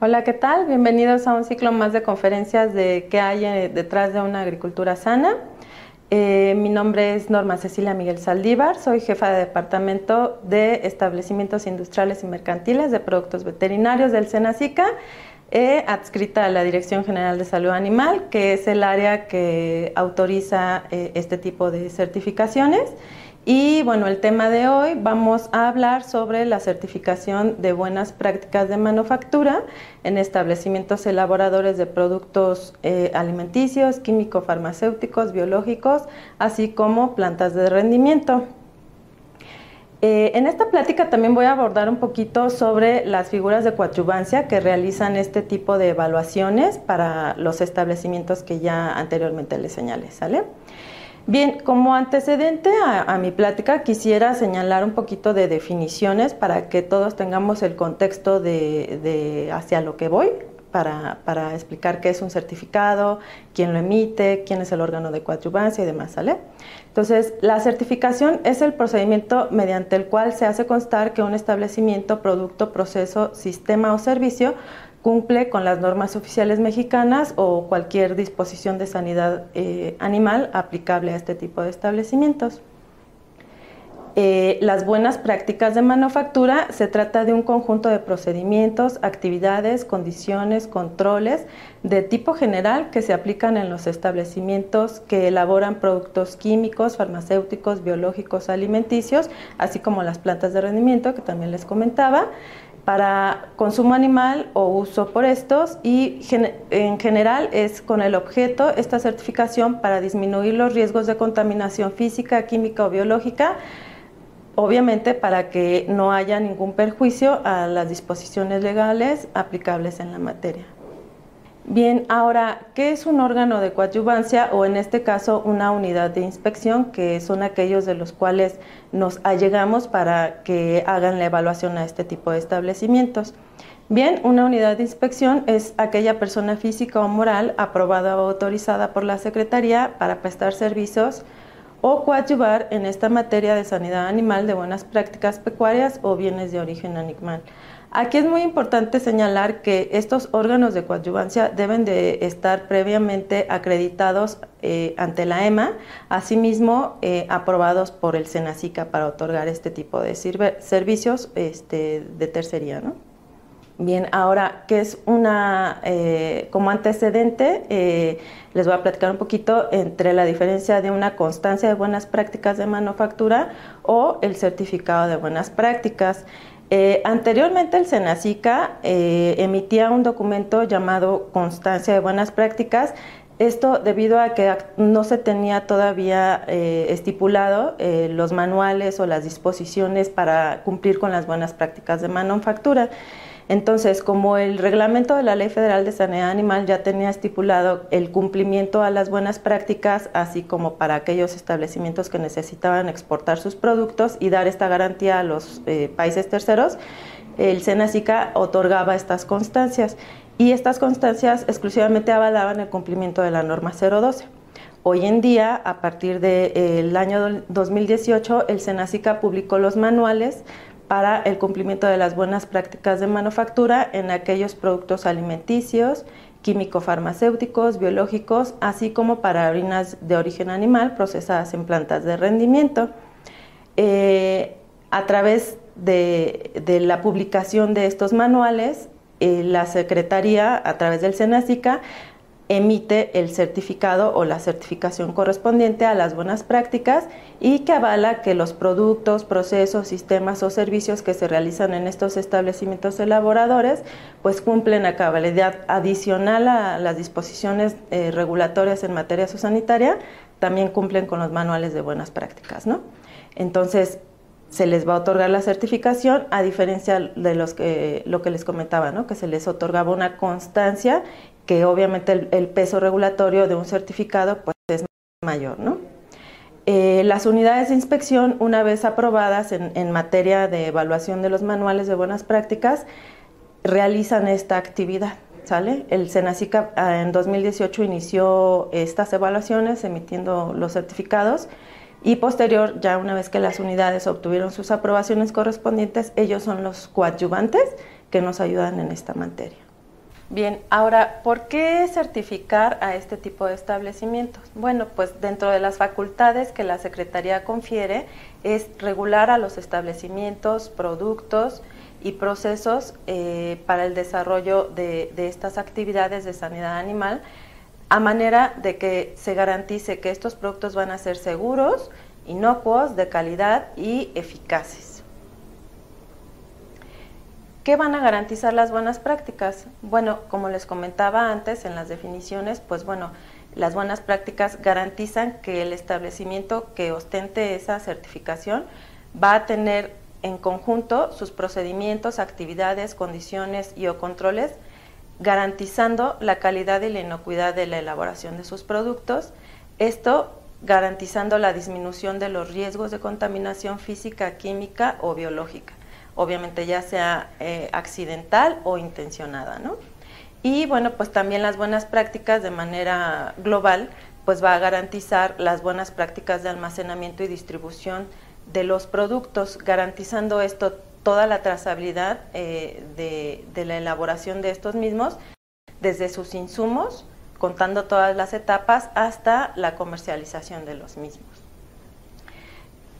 Hola, ¿qué tal? Bienvenidos a un ciclo más de conferencias de qué hay eh, detrás de una agricultura sana. Eh, mi nombre es Norma Cecilia Miguel Saldívar, soy jefa de departamento de establecimientos industriales y mercantiles de productos veterinarios del SENACICA, eh, adscrita a la Dirección General de Salud Animal, que es el área que autoriza este tipo de certificaciones. Y bueno, el tema de hoy vamos a hablar sobre la certificación de buenas prácticas de manufactura en establecimientos elaboradores de productos eh, alimenticios, químico-farmacéuticos, biológicos, así como plantas de rendimiento. Eh, en esta plática también voy a abordar un poquito sobre las figuras de coadyuvancia que realizan este tipo de evaluaciones para los establecimientos que ya anteriormente les señalé, ¿sale? Bien, como antecedente a, mi plática quisiera señalar un poquito de definiciones para que todos tengamos el contexto de, hacia lo que voy, para, explicar qué es un certificado, quién lo emite, quién es el órgano de coadyuvancia y demás. Entonces, la certificación es el procedimiento mediante el cual se hace constar que un establecimiento, producto, proceso, sistema o servicio cumple con las normas oficiales mexicanas o cualquier disposición de sanidad eh, animal aplicable a este tipo de establecimientos. Eh, las buenas prácticas de manufactura se trata de un conjunto de procedimientos, actividades, condiciones, controles de tipo general que se aplican en los establecimientos que elaboran productos químicos, farmacéuticos, biológicos, alimenticios, así como las plantas de rendimiento que también les comentaba para consumo animal o uso por estos y en general es con el objeto esta certificación para disminuir los riesgos de contaminación física, química o biológica, obviamente para que no haya ningún perjuicio a las disposiciones legales aplicables en la materia. Bien, ahora, ¿qué es un órgano de coadyuvancia o en este caso una unidad de inspección, que son aquellos de los cuales nos allegamos para que hagan la evaluación a este tipo de establecimientos? Bien, una unidad de inspección es aquella persona física o moral aprobada o autorizada por la Secretaría para prestar servicios o coadyuvar en esta materia de sanidad animal de buenas prácticas pecuarias o bienes de origen animal. Aquí es muy importante señalar que estos órganos de coadyuvancia deben de estar previamente acreditados eh, ante la EMA, asimismo eh, aprobados por el SENACICA para otorgar este tipo de servicios este, de tercería. Bien, ahora, ¿qué es una, eh, como antecedente, les voy a platicar un poquito entre la diferencia de una constancia de buenas prácticas de manufactura o el certificado de buenas prácticas. Eh, anteriormente el Senacica eh, emitía un documento llamado Constancia de Buenas Prácticas. Esto debido a que no se tenía todavía eh, estipulado los manuales o las disposiciones para cumplir con las buenas prácticas de manufactura. Entonces, como el reglamento de la Ley Federal de Sanidad Animal ya tenía estipulado el cumplimiento a las buenas prácticas, así como para aquellos establecimientos que necesitaban exportar sus productos y dar esta garantía a los eh, países terceros, el SENACICA otorgaba estas constancias y estas constancias exclusivamente avalaban el cumplimiento de la norma 012. Hoy en día, a partir del año 2018, el SENACICA publicó los manuales para el cumplimiento de las buenas prácticas de manufactura en aquellos productos alimenticios, químico-farmacéuticos, biológicos, así como para harinas de origen animal procesadas en plantas de rendimiento. Eh, a través de, la publicación de estos manuales, eh, la Secretaría, a través del SENACICA, emite el certificado o la certificación correspondiente a las buenas prácticas y que avala que los productos, procesos, sistemas o servicios que se realizan en estos establecimientos elaboradores pues cumplen a cabalidad adicional a las disposiciones eh, regulatorias en materia sanitaria, también cumplen con los manuales de buenas prácticas, ¿no? Entonces, se les va a otorgar la certificación, a diferencia de los que, lo que les comentaba, ¿no? que se les otorgaba una constancia que obviamente el, peso regulatorio de un certificado pues, es mayor. ¿no? Eh, las unidades de inspección, una vez aprobadas en, materia de evaluación de los manuales de buenas prácticas, realizan esta actividad. ¿Sale? El SENACICA ah, en 2018 inició estas evaluaciones emitiendo los certificados y posterior, ya una vez que las unidades obtuvieron sus aprobaciones correspondientes, ellos son los coadyuvantes que nos ayudan en esta materia. Bien, ahora, ¿por qué certificar a este tipo de establecimientos? Bueno, pues dentro de las facultades que la Secretaría confiere es regular a los establecimientos, productos y procesos eh, para el desarrollo de, de estas actividades de sanidad animal, a manera de que se garantice que estos productos van a ser seguros, inocuos, de calidad y eficaces. ¿Qué van a garantizar las buenas prácticas? Bueno, como les comentaba antes en las definiciones, pues bueno, las buenas prácticas garantizan que el establecimiento que ostente esa certificación va a tener en conjunto sus procedimientos, actividades, condiciones y o controles, garantizando la calidad y la inocuidad de la elaboración de sus productos. Esto garantizando la disminución de los riesgos de contaminación física, química o biológica obviamente ya sea eh, accidental o intencionada, ¿no? Y bueno, pues también las buenas prácticas de manera global, pues va a garantizar las buenas prácticas de almacenamiento y distribución de los productos, garantizando esto toda la trazabilidad eh, de, de la elaboración de estos mismos, desde sus insumos, contando todas las etapas, hasta la comercialización de los mismos.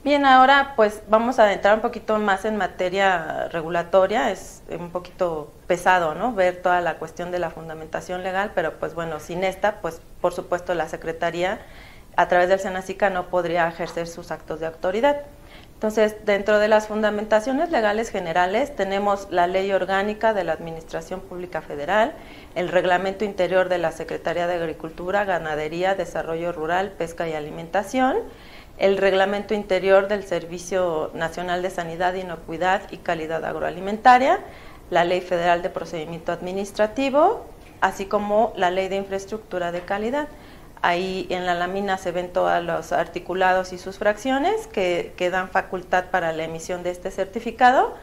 Bien, ahora pues vamos a adentrar un poquito más en materia regulatoria, es un poquito pesado, ¿no? Ver toda la cuestión de la fundamentación legal, pero pues bueno, sin esta, pues por supuesto la Secretaría a través del SENACICA no podría ejercer sus actos de autoridad. Entonces, dentro de las fundamentaciones legales generales tenemos la Ley Orgánica de la Administración Pública Federal, el Reglamento Interior de la Secretaría de Agricultura, Ganadería, Desarrollo Rural, Pesca y Alimentación, el reglamento interior del Servicio Nacional de Sanidad, Inocuidad y Calidad Agroalimentaria, la Ley Federal de Procedimiento Administrativo, así como la Ley de Infraestructura de Calidad. Ahí en la lámina se ven todos los articulados y sus fracciones que, dan facultad para la emisión de este certificado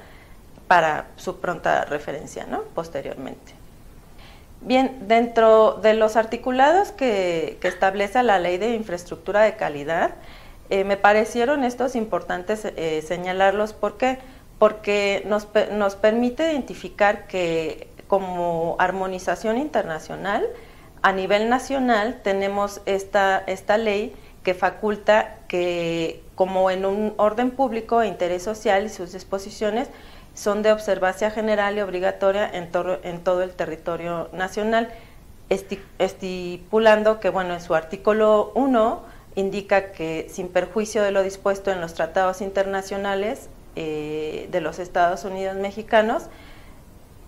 para su pronta referencia posteriormente. Bien, dentro de los articulados que establece la Ley de Infraestructura de Calidad, eh, me parecieron estos importantes eh, señalarlos. ¿Por qué? Porque nos, nos permite identificar que como armonización internacional, a nivel nacional tenemos esta, esta ley que faculta que como en un orden público e interés social y sus disposiciones son de observancia general y obligatoria en, en todo el territorio nacional, estipulando que bueno, en su artículo 1 indica que sin perjuicio de lo dispuesto en los tratados internacionales eh, de los Estados Unidos mexicanos,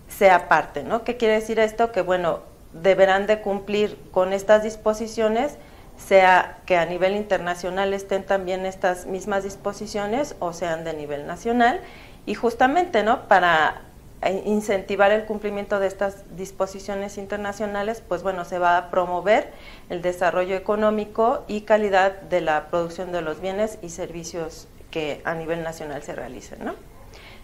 sea parte, ¿no? ¿Qué quiere decir esto? Que, bueno, deberán de cumplir con estas disposiciones, sea que a nivel internacional estén también estas mismas disposiciones o sean de nivel nacional, y justamente, ¿no? Para incentivar el cumplimiento de estas disposiciones internacionales, pues bueno, se va a promover el desarrollo económico y calidad de la producción de los bienes y servicios que a nivel nacional se realicen.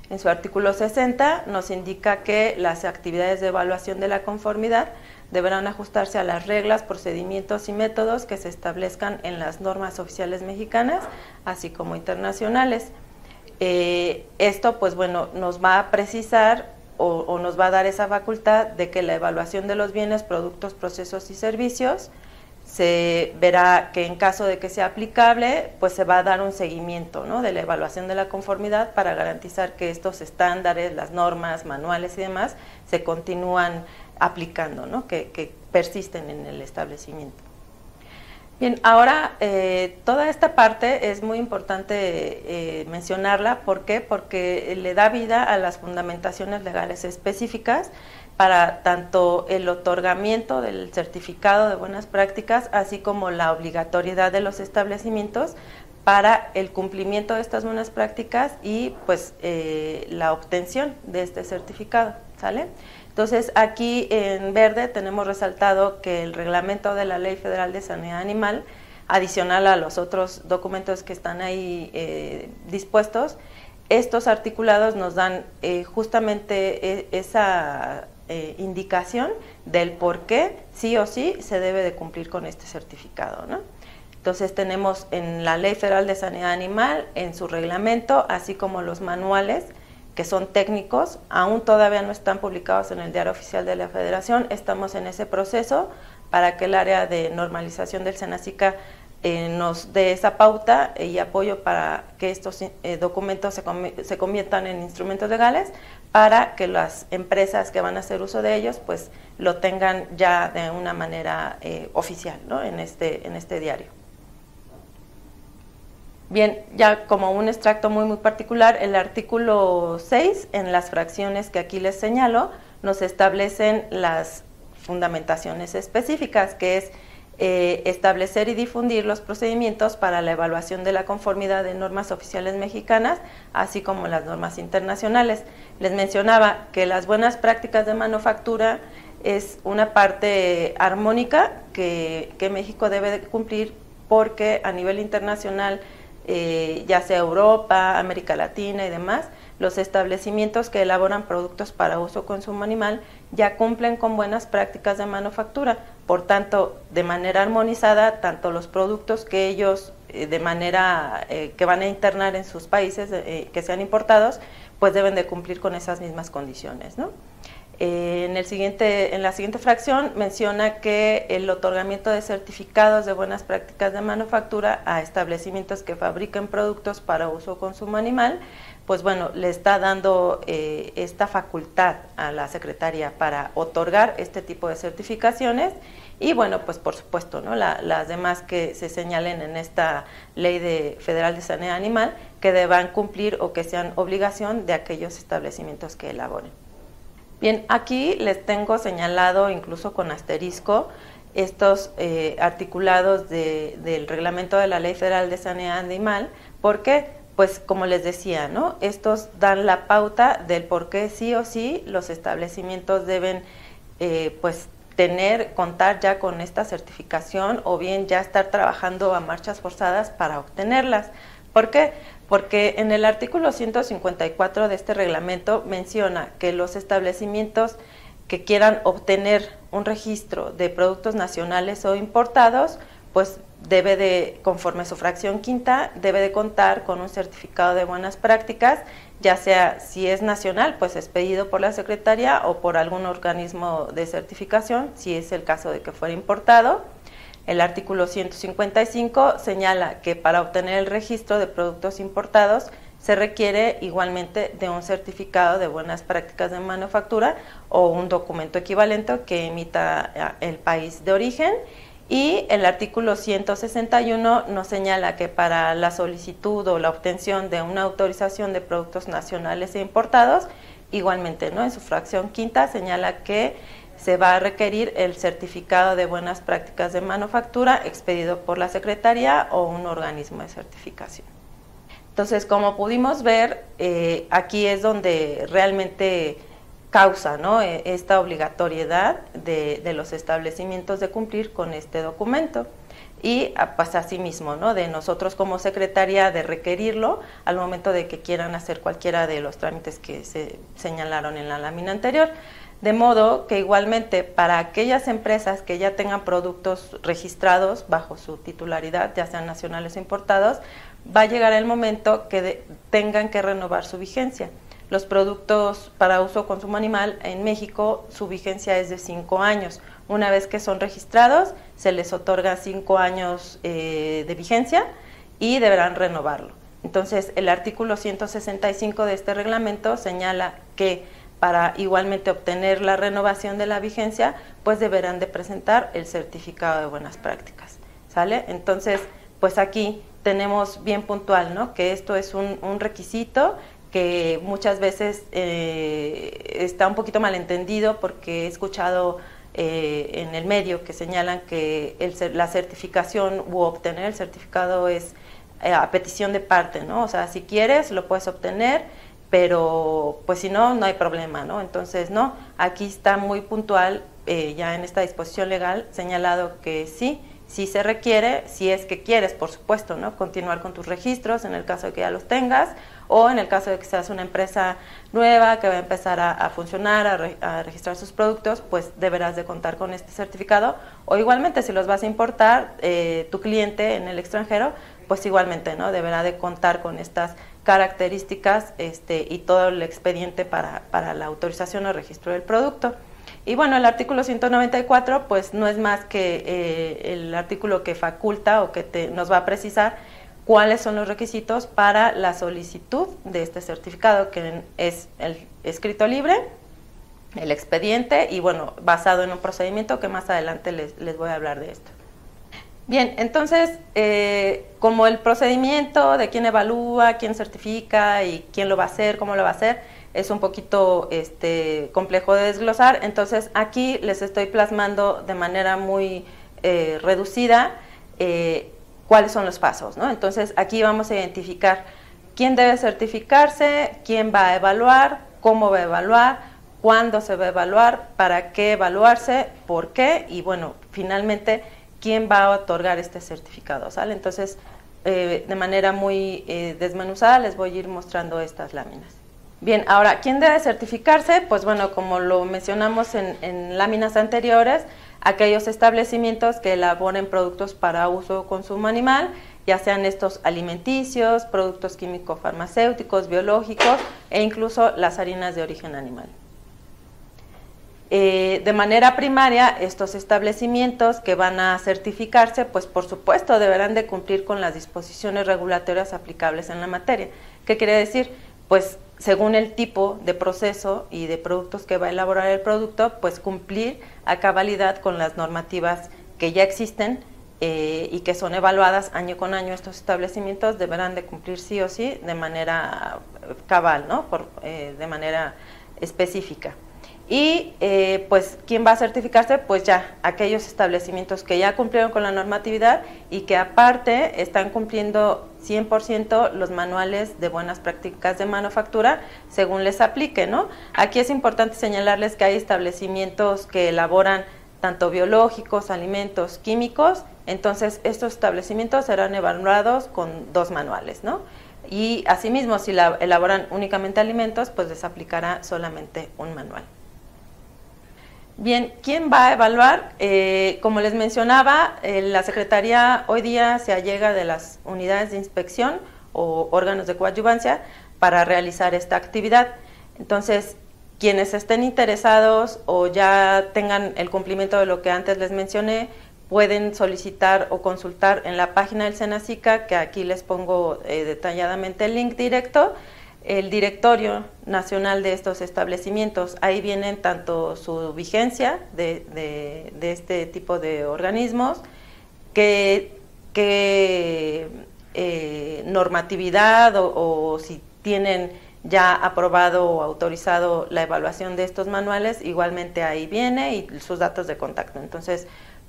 En su artículo 60 nos indica que las actividades de evaluación de la conformidad deberán ajustarse a las reglas, procedimientos y métodos que se establezcan en las normas oficiales mexicanas, así como internacionales. Eh, esto, pues bueno, nos va a precisar o, nos va a dar esa facultad de que la evaluación de los bienes, productos, procesos y servicios se verá que en caso de que sea aplicable, pues se va a dar un seguimiento de la evaluación de la conformidad para garantizar que estos estándares, las normas, manuales y demás se continúan aplicando, ¿no? que persisten en el establecimiento. Bien, ahora eh, toda esta parte es muy importante eh, mencionarla. ¿Por qué? Porque le da vida a las fundamentaciones legales específicas para tanto el otorgamiento del certificado de buenas prácticas, así como la obligatoriedad de los establecimientos para el cumplimiento de estas buenas prácticas y pues eh, la obtención de este certificado. ¿Sale? Entonces, aquí en verde tenemos resaltado que el reglamento de la Ley Federal de Sanidad Animal, adicional a los otros documentos que están ahí eh, dispuestos, estos articulados nos dan eh, justamente e, esa eh, indicación del por qué sí o sí se debe de cumplir con este certificado. ¿no? Entonces tenemos en la Ley Federal de Sanidad Animal, en su reglamento, así como los manuales que son técnicos, aún todavía no están publicados en el Diario Oficial de la Federación, estamos en ese proceso para que el área de normalización del Senacica eh, nos dé esa pauta y apoyo para que estos eh, documentos se, conviertan en instrumentos legales para que las empresas que van a hacer uso de ellos pues lo tengan ya de una manera eh, oficial en, este, en este diario. Bien, ya como un extracto muy muy particular, el artículo 6 en las fracciones que aquí les señalo nos establecen las fundamentaciones específicas, que es eh, establecer y difundir los procedimientos para la evaluación de la conformidad de normas oficiales mexicanas, así como las normas internacionales. Les mencionaba que las buenas prácticas de manufactura es una parte armónica que, que México debe cumplir porque a nivel internacional eh, ya sea Europa, América Latina y demás, los establecimientos que elaboran productos para uso consumo animal ya cumplen con buenas prácticas de manufactura. Por tanto, de manera armonizada, tanto los productos que ellos eh, de manera eh, que van a internar en sus países, que sean importados, pues deben de cumplir con esas mismas condiciones. ¿no? En, el siguiente, en la siguiente fracción menciona que el otorgamiento de certificados de buenas prácticas de manufactura a establecimientos que fabriquen productos para uso o consumo animal, pues bueno, le está dando eh, esta facultad a la Secretaría para otorgar este tipo de certificaciones y bueno, pues por supuesto, ¿no? las demás que se señalen en esta ley de federal de sanidad animal que deban cumplir o que sean obligación de aquellos establecimientos que elaboren. Bien, aquí les tengo señalado incluso con asterisco estos eh, articulados del reglamento de la Ley Federal de Sanidad Animal, porque, pues como les decía, ¿no? estos dan la pauta del por qué sí o sí los establecimientos deben eh, pues tener, contar ya con esta certificación o bien ya estar trabajando a marchas forzadas para obtenerlas. ¿Por qué? Porque en el artículo 154 de este reglamento menciona que los establecimientos que quieran obtener un registro de productos nacionales o importados, pues debe de, conforme su fracción quinta, debe de contar con un certificado de buenas prácticas, ya sea si es nacional, pues es pedido por la Secretaría o por algún organismo de certificación, si es el caso de que fuera importado el artículo 155 señala que para obtener el registro de productos importados se requiere igualmente de un certificado de buenas prácticas de manufactura o un documento equivalente que emita eh, el país de origen. Y el artículo 161 nos señala que para la solicitud o la obtención de una autorización de productos nacionales e importados, igualmente ¿no? en su fracción quinta señala que se va a requerir el certificado de buenas prácticas de manufactura expedido por la Secretaría o un organismo de certificación. Entonces, como pudimos ver, eh, aquí es donde realmente causa e, esta obligatoriedad de, los establecimientos de cumplir con este documento y ah, pues asimismo, ¿no? de nosotros como secretaría de requerirlo al momento de que quieran hacer cualquiera de los trámites que se señalaron en la lámina anterior. De modo que igualmente para aquellas empresas que ya tengan productos registrados bajo su titularidad, ya sean nacionales o importados, va a llegar el momento que tengan que renovar su vigencia. Los productos para uso o consumo animal en México, su vigencia es de cinco años. Una vez que son registrados, se les otorga cinco años eh, de vigencia y deberán renovarlo. Entonces, el artículo 165 de este reglamento señala que para igualmente obtener la renovación de la vigencia, pues deberán de presentar el certificado de buenas prácticas. ¿Sale? Entonces, pues aquí tenemos bien puntual, ¿no? Que esto es un, requisito que muchas veces eh, está un poquito malentendido porque he escuchado eh, en el medio que señalan que la certificación u obtener el certificado es eh, a petición de parte, ¿no? O sea, si quieres lo puedes obtener pero pues si no, no hay problema, ¿no? Entonces, no, aquí está muy puntual, eh, ya en esta disposición legal, señalado que sí, sí se requiere, si es que quieres, por supuesto, ¿no? Continuar con tus registros en el caso de que ya los tengas, o en el caso de que seas una empresa nueva que va a empezar a, funcionar, a, registrar sus productos, pues deberás de contar con este certificado, o igualmente si los vas a importar, eh, tu cliente en el extranjero, pues igualmente, ¿no? Deberá de contar con estas características este, y todo el expediente para, la autorización o registro del producto. Y bueno, el artículo 194 pues no es más que eh, el artículo que faculta o que nos va a precisar cuáles son los requisitos para la solicitud de este certificado, que es el escrito libre, el expediente y bueno, basado en un procedimiento que más adelante les, les voy a hablar de esto. Bien, entonces, eh, como el procedimiento de quién evalúa, quién certifica y quién lo va a hacer, cómo lo va a hacer, es un poquito este, complejo de desglosar, entonces aquí les estoy plasmando de manera muy eh, reducida eh, cuáles son los pasos. ¿no? Entonces aquí vamos a identificar quién debe certificarse, quién va a evaluar, cómo va a evaluar, cuándo se va a evaluar, para qué evaluarse, por qué y bueno, finalmente quién va a otorgar este certificado, ¿sale? Entonces, eh, de manera muy eh, desmenuzada les voy a ir mostrando estas láminas. Bien, ahora, ¿quién debe certificarse? Pues bueno, como lo mencionamos en, láminas anteriores, aquellos establecimientos que elaboren productos para uso o consumo animal, ya sean estos alimenticios, productos químico-farmacéuticos, biológicos e incluso las harinas de origen animal. Eh, de manera primaria, estos establecimientos que van a certificarse, pues por supuesto deberán de cumplir con las disposiciones regulatorias aplicables en la materia. ¿Qué quiere decir? Pues según el tipo de proceso y de productos que va a elaborar el producto, pues cumplir a cabalidad con las normativas que ya existen eh, y que son evaluadas año con año. Estos establecimientos deberán de cumplir sí o sí de manera cabal, ¿no? Por, eh, de manera específica. Y eh, pues, ¿quién va a certificarse? Pues ya, aquellos establecimientos que ya cumplieron con la normatividad y que aparte están cumpliendo 100% los manuales de buenas prácticas de manufactura según les aplique, ¿no? Aquí es importante señalarles que hay establecimientos que elaboran tanto biológicos, alimentos, químicos, entonces estos establecimientos serán evaluados con dos manuales, ¿no? Y asimismo, si elaboran únicamente alimentos, pues les aplicará solamente un manual. Bien, ¿quién va a evaluar? Eh, como les mencionaba, eh, la Secretaría hoy día se allega de las unidades de inspección o órganos de coadyuvancia para realizar esta actividad. Entonces, quienes estén interesados o ya tengan el cumplimiento de lo que antes les mencioné, pueden solicitar o consultar en la página del Senacica, que aquí les pongo eh, detalladamente el link directo, el directorio nacional de estos establecimientos. Ahí vienen tanto su vigencia de, este tipo de organismos, qué, eh, normatividad o, si tienen ya aprobado o autorizado la evaluación de estos manuales, igualmente ahí viene y sus datos de contacto. Entonces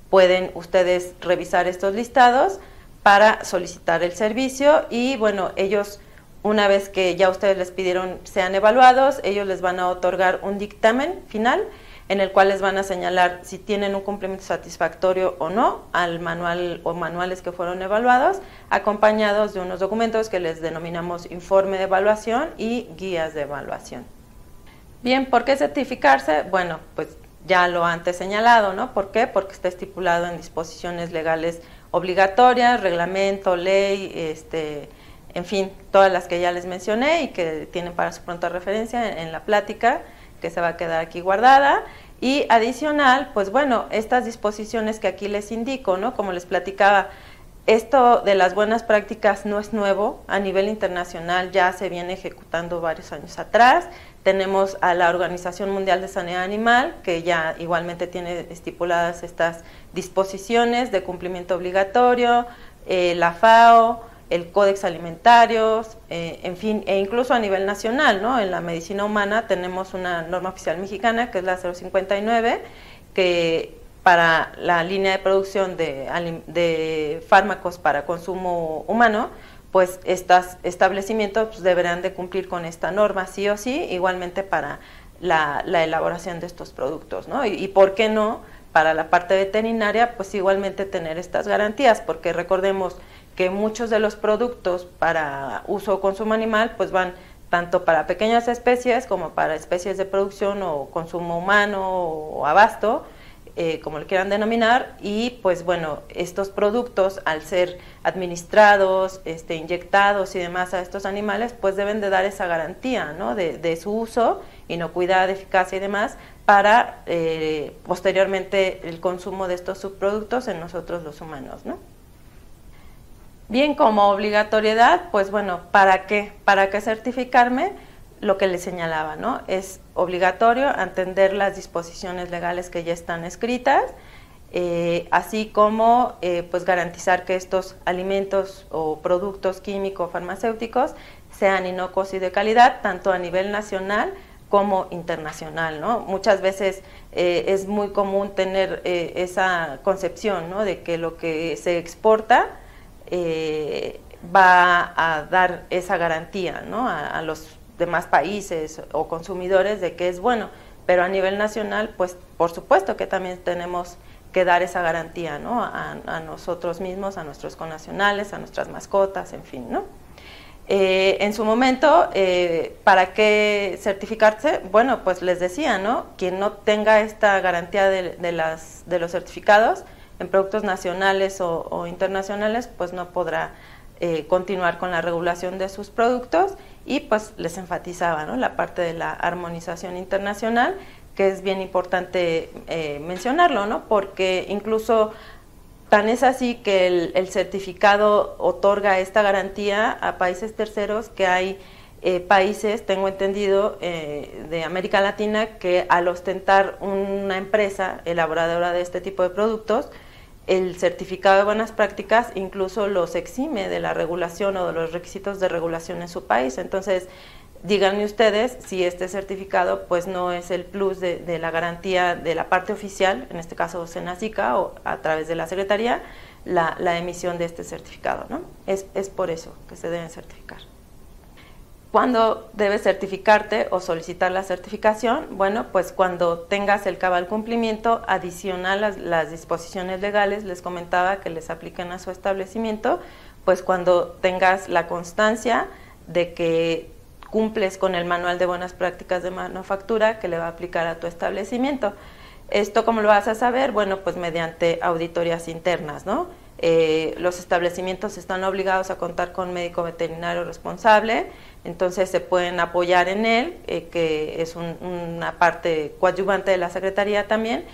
pueden ustedes revisar estos listados para solicitar el servicio y bueno, ellos una vez que ya ustedes les pidieron sean evaluados, ellos les van a otorgar un dictamen final en el cual les van a señalar si tienen un cumplimiento satisfactorio o no al manual o manuales que fueron evaluados, acompañados de unos documentos que les denominamos informe de evaluación y guías de evaluación. Bien, ¿por qué certificarse? Bueno, pues ya lo antes señalado, ¿no? ¿Por qué? Porque está estipulado en disposiciones legales obligatorias, reglamento, ley, este, en fin, todas las que ya les mencioné y que tienen para su pronta referencia en, la plática que se va a quedar aquí guardada. Y adicional, pues bueno, estas disposiciones que aquí les indico, ¿no? Como les platicaba, esto de las buenas prácticas no es nuevo, a nivel internacional ya se viene ejecutando varios años atrás. Tenemos a la Organización Mundial de Sanidad Animal, que ya igualmente tiene estipuladas estas disposiciones de cumplimiento obligatorio, eh, la FAO, el Códex Alimentarios, eh, en fin, e incluso a nivel nacional, ¿no? En la medicina humana tenemos una norma oficial mexicana que es la 059, que para la línea de producción de, fármacos para consumo humano, pues estos establecimientos pues, deberán de cumplir con esta norma sí o sí, igualmente para la, elaboración de estos productos, ¿no? Y, y por qué no, para la parte veterinaria, pues igualmente tener estas garantías, porque recordemos, que muchos de los productos para uso o consumo animal pues van tanto para pequeñas especies como para especies de producción o consumo humano o abasto, eh, como lo quieran denominar, y pues bueno, estos productos al ser administrados, este, inyectados y demás a estos animales, pues deben de dar esa garantía ¿no? de, de su uso, inocuidad, eficacia y demás, para eh, posteriormente el consumo de estos subproductos en nosotros los humanos. ¿no? Bien, como obligatoriedad, pues bueno, ¿para qué? ¿Para qué certificarme? Lo que le señalaba, ¿no? Es obligatorio entender las disposiciones legales que ya están escritas, eh, así como eh, pues garantizar que estos alimentos o productos químicos farmacéuticos sean inocuos y de calidad, tanto a nivel nacional como internacional, ¿no? Muchas veces eh, es muy común tener esa concepción, ¿no? De que lo que se exporta eh, va a dar esa garantía ¿no? a, los demás países o consumidores de que es bueno, pero a nivel nacional, pues por supuesto que también tenemos que dar esa garantía ¿no? a, nosotros mismos, a nuestros connacionales, a nuestras mascotas, en fin. ¿no? Eh, en su momento, eh, ¿para qué certificarse? Bueno, pues les decía, ¿no? Quien no tenga esta garantía de, los certificados, en productos nacionales o, internacionales, pues no podrá eh, continuar con la regulación de sus productos y pues les enfatizaba ¿no? la parte de la armonización internacional, que es bien importante eh, mencionarlo, ¿no? porque incluso tan es así que el, certificado otorga esta garantía a países terceros que hay eh, países, tengo entendido, de América Latina que al ostentar una empresa elaboradora de este tipo de productos, el certificado de buenas prácticas incluso los exime de la regulación o de los requisitos de regulación en su país. Entonces, díganme ustedes si este certificado pues no es el plus de, la garantía de la parte oficial, en este caso Senacica o a través de la Secretaría, la, emisión de este certificado. ¿no? Es, es por eso que se deben certificar. ¿Cuándo debes certificarte o solicitar la certificación? Bueno, pues cuando tengas el cabal cumplimiento adicional a las disposiciones legales, les comentaba que les apliquen a su establecimiento, pues cuando tengas la constancia de que cumples con el manual de buenas prácticas de manufactura que le va a aplicar a tu establecimiento. ¿Esto cómo lo vas a saber? Bueno, pues mediante auditorías internas, ¿no? Eh, los establecimientos están obligados a contar con médico veterinario responsable, entonces se pueden apoyar en él, eh, que es una parte coadyuvante de la Secretaría también,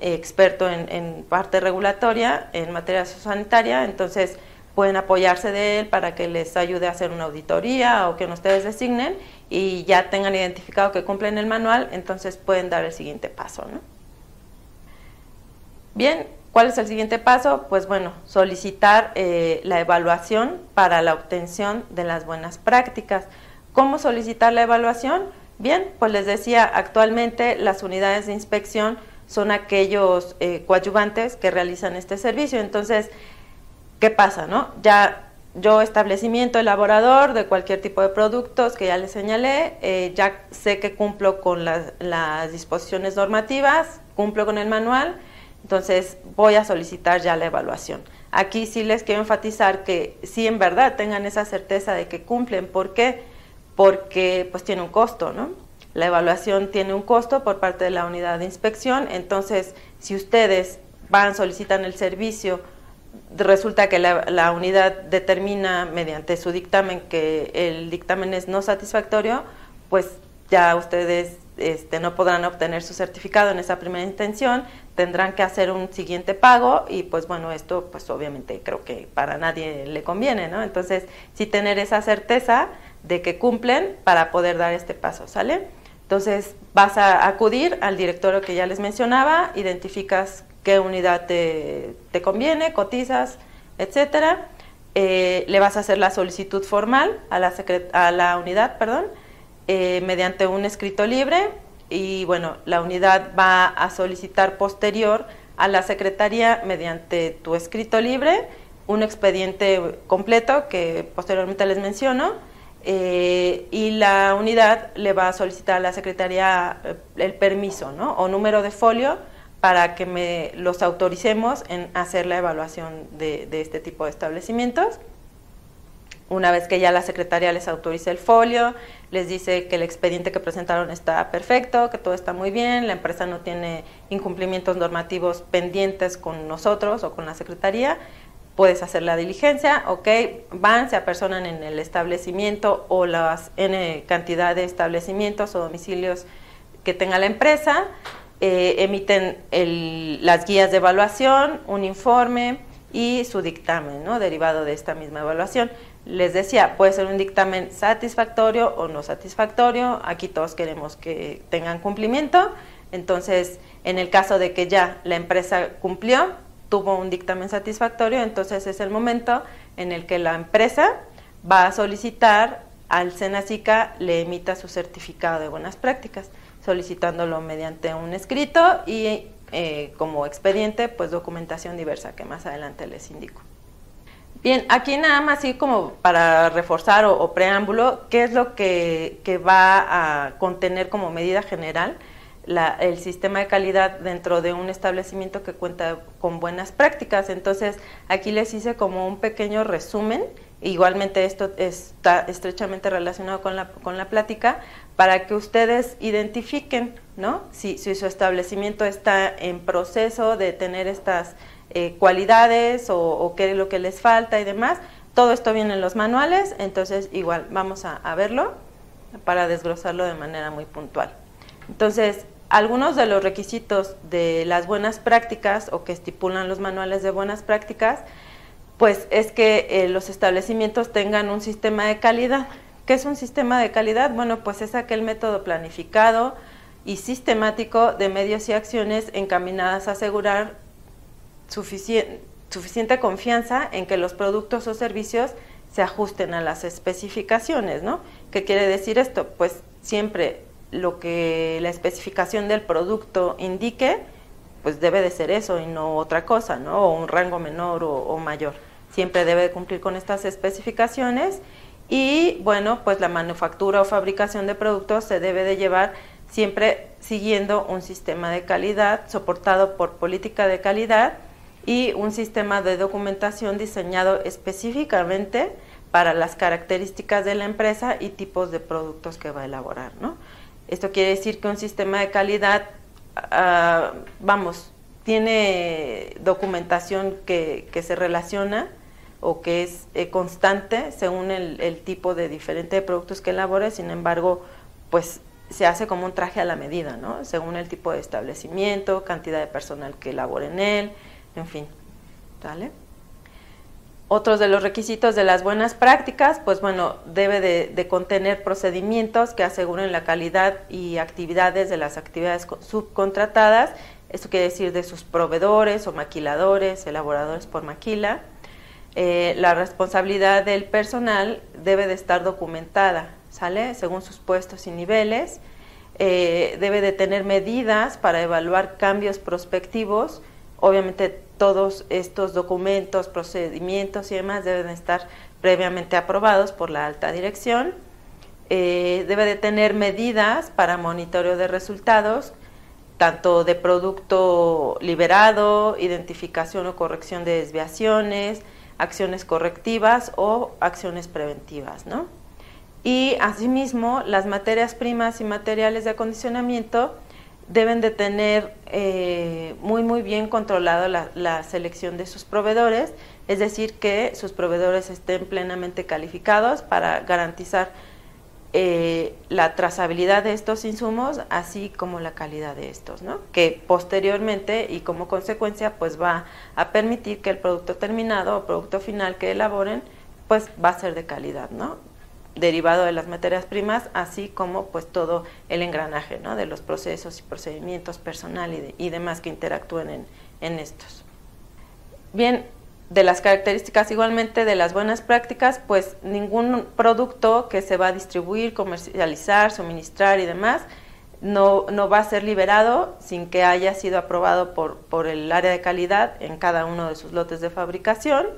experto en, parte regulatoria, en materia sanitaria, entonces pueden apoyarse de él para que les ayude a hacer una auditoría o que ustedes designen y ya tengan identificado que cumplen el manual, entonces pueden dar el siguiente paso. ¿no? Bien, ¿Cuál es el siguiente paso? Pues bueno, solicitar eh, la evaluación para la obtención de las buenas prácticas. ¿Cómo solicitar la evaluación? Bien, pues les decía, actualmente las unidades de inspección son aquellos eh, coadyuvantes que realizan este servicio. Entonces, ¿qué pasa? No? Ya yo establecimiento elaborador de cualquier tipo de productos que ya les señalé, eh, ya sé que cumplo con las disposiciones normativas, cumplo con el manual entonces voy a solicitar ya la evaluación. Aquí sí les quiero enfatizar que sí en verdad tengan esa certeza de que cumplen. ¿Por qué? Porque pues tiene un costo, ¿no? La evaluación tiene un costo por parte de la unidad de inspección, entonces si ustedes van, solicitan el servicio, resulta que la, la, unidad determina mediante su dictamen que el dictamen es no satisfactorio, pues ya ustedes este, no podrán obtener su certificado en esa primera intención, tendrán que hacer un siguiente pago y pues bueno, esto pues obviamente creo que para nadie le conviene, ¿no? Entonces, sí tener esa certeza de que cumplen para poder dar este paso, ¿sale? Entonces, vas a acudir al directorio que ya les mencionaba, identificas qué unidad te, conviene, cotizas, etcétera, eh, le vas a hacer la solicitud formal a la, a la unidad, perdón, eh, mediante un escrito libre y bueno, la unidad va a solicitar posterior a la Secretaría mediante tu escrito libre un expediente completo que posteriormente les menciono eh, y la unidad le va a solicitar a la Secretaría eh, el permiso ¿no? o número de folio para que me los autoricemos en hacer la evaluación de, de este tipo de establecimientos. Una vez que ya la secretaría les autoriza el folio, les dice que el expediente que presentaron está perfecto, que todo está muy bien, la empresa no tiene incumplimientos normativos pendientes con nosotros o con la secretaría, puedes hacer la diligencia, ok, van, se apersonan en el establecimiento o las N cantidad de establecimientos o domicilios que tenga la empresa, eh, emiten las guías de evaluación, un informe y su dictamen, ¿no? derivado de esta misma evaluación les decía, puede ser un dictamen satisfactorio o no satisfactorio, aquí todos queremos que tengan cumplimiento, entonces en el caso de que ya la empresa cumplió, tuvo un dictamen satisfactorio, entonces es el momento en el que la empresa va a solicitar al SENACICA le emita su certificado de buenas prácticas, solicitándolo mediante un escrito y eh, como expediente, pues documentación diversa que más adelante les indico. Bien, aquí nada más así como para reforzar o, preámbulo, ¿qué es lo que, va a contener como medida general el sistema de calidad dentro de un establecimiento que cuenta con buenas prácticas? Entonces, aquí les hice como un pequeño resumen, igualmente esto está estrechamente relacionado con la, con la plática, para que ustedes identifiquen, ¿no? Si, si su establecimiento está en proceso de tener estas eh, cualidades o, qué es lo que les falta y demás. Todo esto viene en los manuales, entonces igual vamos a, verlo para desglosarlo de manera muy puntual. Entonces, algunos de los requisitos de las buenas prácticas o que estipulan los manuales de buenas prácticas, pues es que eh, los establecimientos tengan un sistema de calidad. ¿Qué es un sistema de calidad? Bueno, pues es aquel método planificado y sistemático de medios y acciones encaminadas a asegurar suficiente, confianza en que los productos o servicios se ajusten a las especificaciones, ¿no? ¿Qué quiere decir esto? Pues siempre lo que la especificación del producto indique, pues debe de ser eso y no otra cosa, ¿no? O un rango menor o, mayor. Siempre debe de cumplir con estas especificaciones y, bueno, pues la manufactura o fabricación de productos se debe de llevar siempre siguiendo un sistema de calidad soportado por política de calidad y un sistema de documentación diseñado específicamente para las características de la empresa y tipos de productos que va a elaborar. ¿no? Esto quiere decir que un sistema de calidad, ah, vamos, tiene documentación que, se relaciona o que es eh, constante según el, tipo de diferente productos que elabore, sin embargo, pues se hace como un traje a la medida, ¿no? Según el tipo de establecimiento, cantidad de personal que elabore en él, en fin, ¿vale? Otros de los requisitos de las buenas prácticas, pues bueno, debe de, contener procedimientos que aseguren la calidad y actividades de las actividades subcontratadas, esto quiere decir de sus proveedores o maquiladores, elaboradores por maquila. Eh, la responsabilidad del personal debe de estar documentada, ¿sale? Según sus puestos y niveles. Eh, debe de tener medidas para evaluar cambios prospectivos Obviamente todos estos documentos, procedimientos y demás deben estar previamente aprobados por la alta dirección. Eh, debe de tener medidas para monitoreo de resultados, tanto de producto liberado, identificación o corrección de desviaciones, acciones correctivas o acciones preventivas. ¿no? Y asimismo, las materias primas y materiales de acondicionamiento deben de tener eh, muy muy bien controlado la, selección de sus proveedores, es decir, que sus proveedores estén plenamente calificados para garantizar eh, la trazabilidad de estos insumos, así como la calidad de estos, ¿no? que posteriormente y como consecuencia pues va a permitir que el producto terminado o producto final que elaboren pues va a ser de calidad, ¿no? Derivado de las materias primas, así como pues todo el engranaje de los procesos y procedimientos personal y, demás que interactúen en, en, estos. Bien, de las características igualmente de las buenas prácticas, pues ningún producto que se va a distribuir, comercializar, suministrar y demás, no, no va a ser liberado sin que haya sido aprobado por, por el área de calidad en cada uno de sus lotes de fabricación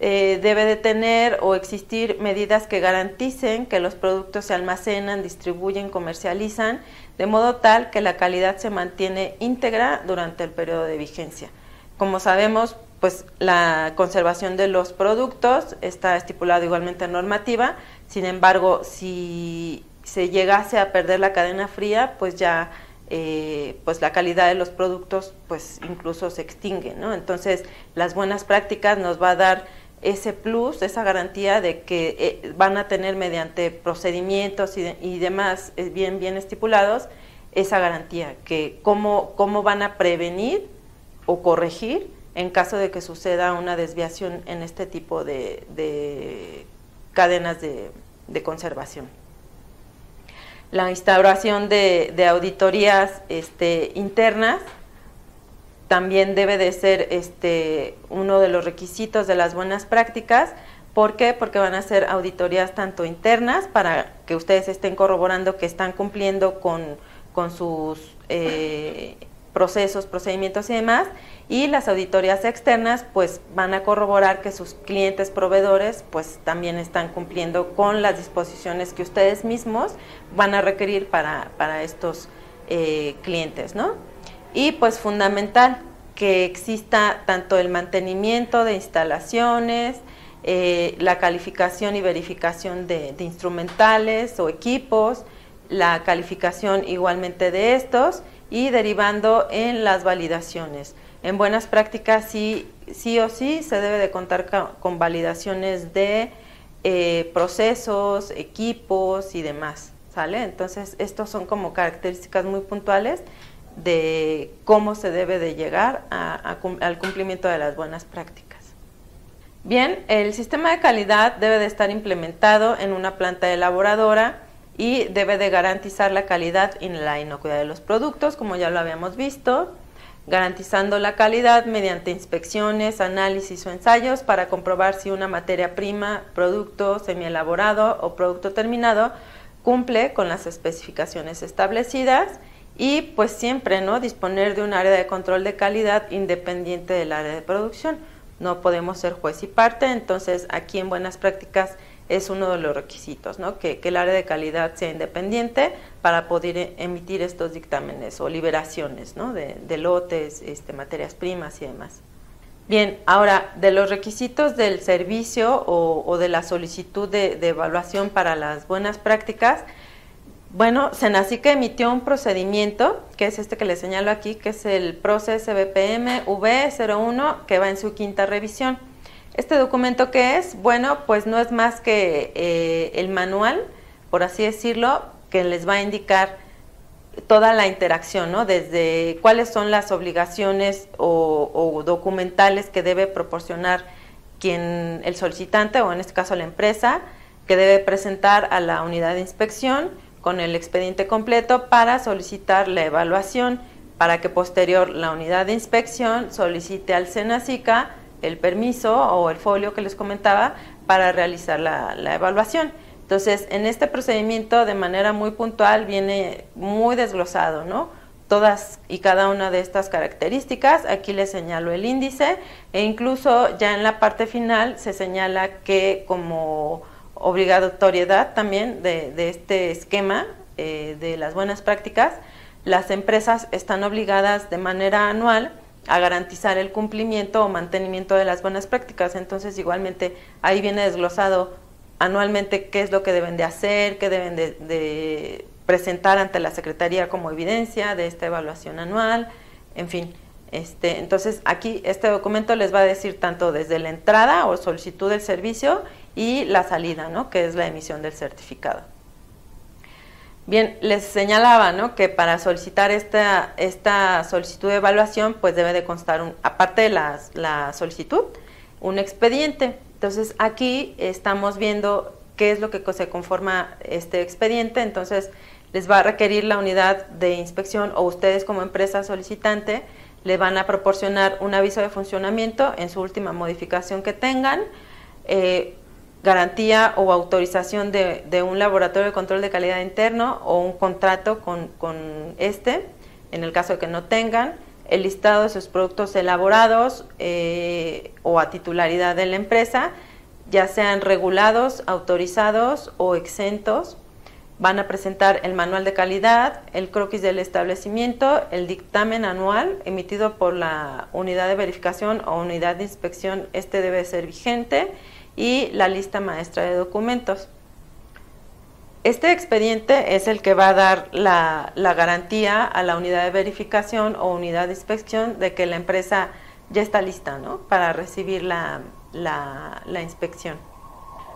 eh, debe de tener o existir medidas que garanticen que los productos se almacenan, distribuyen, comercializan, de modo tal que la calidad se mantiene íntegra durante el periodo de vigencia. Como sabemos, pues la conservación de los productos está estipulado igualmente en normativa, sin embargo, si se llegase a perder la cadena fría, pues ya eh, pues la calidad de los productos pues incluso se extingue. Entonces, las buenas prácticas nos va a dar ese plus, esa garantía de que eh, van a tener mediante procedimientos y, demás eh, bien, bien estipulados, esa garantía, que cómo, cómo van a prevenir o corregir en caso de que suceda una desviación en este tipo de, cadenas de, conservación. La instauración de, auditorías este, internas también debe de ser este, uno de los requisitos de las buenas prácticas. ¿Por qué? Porque van a ser auditorías tanto internas para que ustedes estén corroborando que están cumpliendo con, con sus eh, procesos, procedimientos y demás, y las auditorías externas pues van a corroborar que sus clientes proveedores pues también están cumpliendo con las disposiciones que ustedes mismos van a requerir para, para estos eh, clientes, ¿no? Y pues fundamental que exista tanto el mantenimiento de instalaciones, eh, la calificación y verificación de, instrumentales o equipos, la calificación igualmente de estos y derivando en las validaciones. En buenas prácticas sí, sí o sí se debe de contar con, validaciones de eh, procesos, equipos y demás, ¿sale? Entonces, estos son como características muy puntuales de cómo se debe de llegar al cumplimiento de las buenas prácticas. Bien, el sistema de calidad debe de estar implementado en una planta elaboradora y debe de garantizar la calidad y la inocuidad de los productos, como ya lo habíamos visto garantizando la calidad mediante inspecciones, análisis o ensayos para comprobar si una materia prima, producto semielaborado o producto terminado cumple con las especificaciones establecidas y pues siempre no disponer de un área de control de calidad independiente del área de producción. No podemos ser juez y parte, entonces aquí en buenas prácticas es uno de los requisitos, ¿no? que, el área de calidad sea independiente para poder e, emitir estos dictámenes o liberaciones ¿no? de, lotes, este, materias primas y demás. Bien, ahora, de los requisitos del servicio o, de la solicitud de, evaluación para las buenas prácticas, bueno, Senacica emitió un procedimiento, que es este que les señalo aquí, que es el Proces BPM V01, que va en su quinta revisión. Este documento que es, bueno, pues no es más que eh, el manual, por así decirlo, que les va a indicar toda la interacción, ¿no? Desde cuáles son las obligaciones o, documentales que debe proporcionar quien, el solicitante o en este caso la empresa, que debe presentar a la unidad de inspección con el expediente completo para solicitar la evaluación, para que posterior la unidad de inspección solicite al SENACICA el permiso o el folio que les comentaba para realizar la, evaluación. Entonces, en este procedimiento de manera muy puntual viene muy desglosado, ¿no? Todas y cada una de estas características, aquí les señalo el índice e incluso ya en la parte final se señala que como obligatoriedad también de, este esquema eh, de las buenas prácticas, las empresas están obligadas de manera anual a garantizar el cumplimiento o mantenimiento de las buenas prácticas. Entonces, igualmente, ahí viene desglosado anualmente qué es lo que deben de hacer, qué deben de, presentar ante la Secretaría como evidencia de esta evaluación anual, en fin. Este, entonces, aquí este documento les va a decir tanto desde la entrada o solicitud del servicio y la salida, ¿no? que es la emisión del certificado. Bien, les señalaba ¿no? que para solicitar esta, esta solicitud de evaluación, pues debe de constar, aparte de la, la solicitud, un expediente. Entonces, aquí estamos viendo qué es lo que se conforma este expediente. Entonces, les va a requerir la unidad de inspección o ustedes como empresa solicitante le van a proporcionar un aviso de funcionamiento en su última modificación que tengan. Eh, garantía o autorización de, un laboratorio de control de calidad interno o un contrato con, este, en el caso de que no tengan, el listado de sus productos elaborados eh, o a titularidad de la empresa, ya sean regulados, autorizados o exentos, van a presentar el manual de calidad, el croquis del establecimiento, el dictamen anual emitido por la unidad de verificación o unidad de inspección, este debe ser vigente, y la lista maestra de documentos. Este expediente es el que va a dar la, garantía a la unidad de verificación o unidad de inspección de que la empresa ya está lista ¿no? para recibir la, la inspección.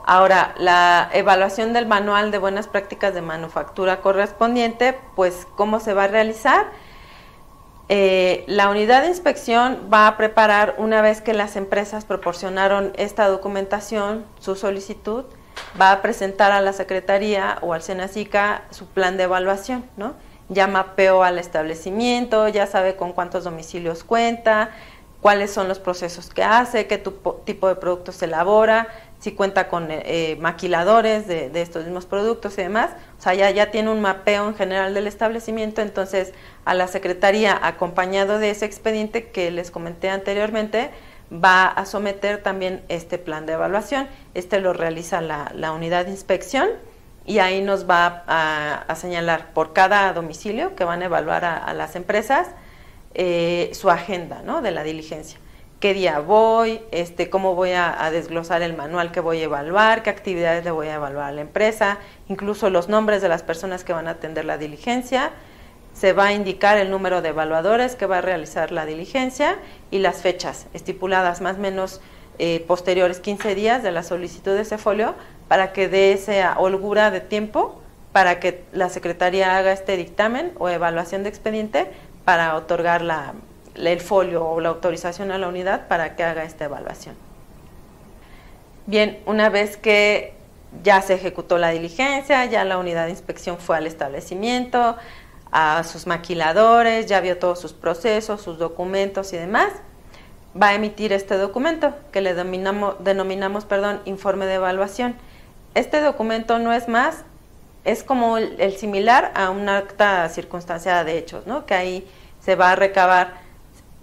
Ahora, la evaluación del manual de buenas prácticas de manufactura correspondiente, pues, ¿cómo se va a realizar? Eh, la unidad de inspección va a preparar, una vez que las empresas proporcionaron esta documentación, su solicitud, va a presentar a la Secretaría o al SENACICA su plan de evaluación, ¿no? Ya mapeó al establecimiento, ya sabe con cuántos domicilios cuenta, cuáles son los procesos que hace, qué tipo de productos se elabora, si cuenta con eh, eh, maquiladores de, estos mismos productos y demás. O sea, ya, ya tiene un mapeo en general del establecimiento, entonces a la Secretaría, acompañado de ese expediente que les comenté anteriormente, va a someter también este plan de evaluación. Este lo realiza la, unidad de inspección y ahí nos va a, señalar por cada domicilio que van a evaluar a, las empresas eh, su agenda ¿no? de la diligencia qué día voy, este, cómo voy a, desglosar el manual que voy a evaluar, qué actividades le voy a evaluar a la empresa, incluso los nombres de las personas que van a atender la diligencia. Se va a indicar el número de evaluadores que va a realizar la diligencia y las fechas estipuladas más o menos eh, posteriores 15 días de la solicitud de ese folio para que dé esa holgura de tiempo para que la Secretaría haga este dictamen o evaluación de expediente para otorgar la, el folio o la autorización a la unidad para que haga esta evaluación. Bien, una vez que ya se ejecutó la diligencia, ya la unidad de inspección fue al establecimiento, a sus maquiladores, ya vio todos sus procesos, sus documentos y demás, va a emitir este documento que le denominamos perdón, informe de evaluación. Este documento no es más, es como el, el similar a un acta circunstanciada de hechos, ¿no? que ahí se va a recabar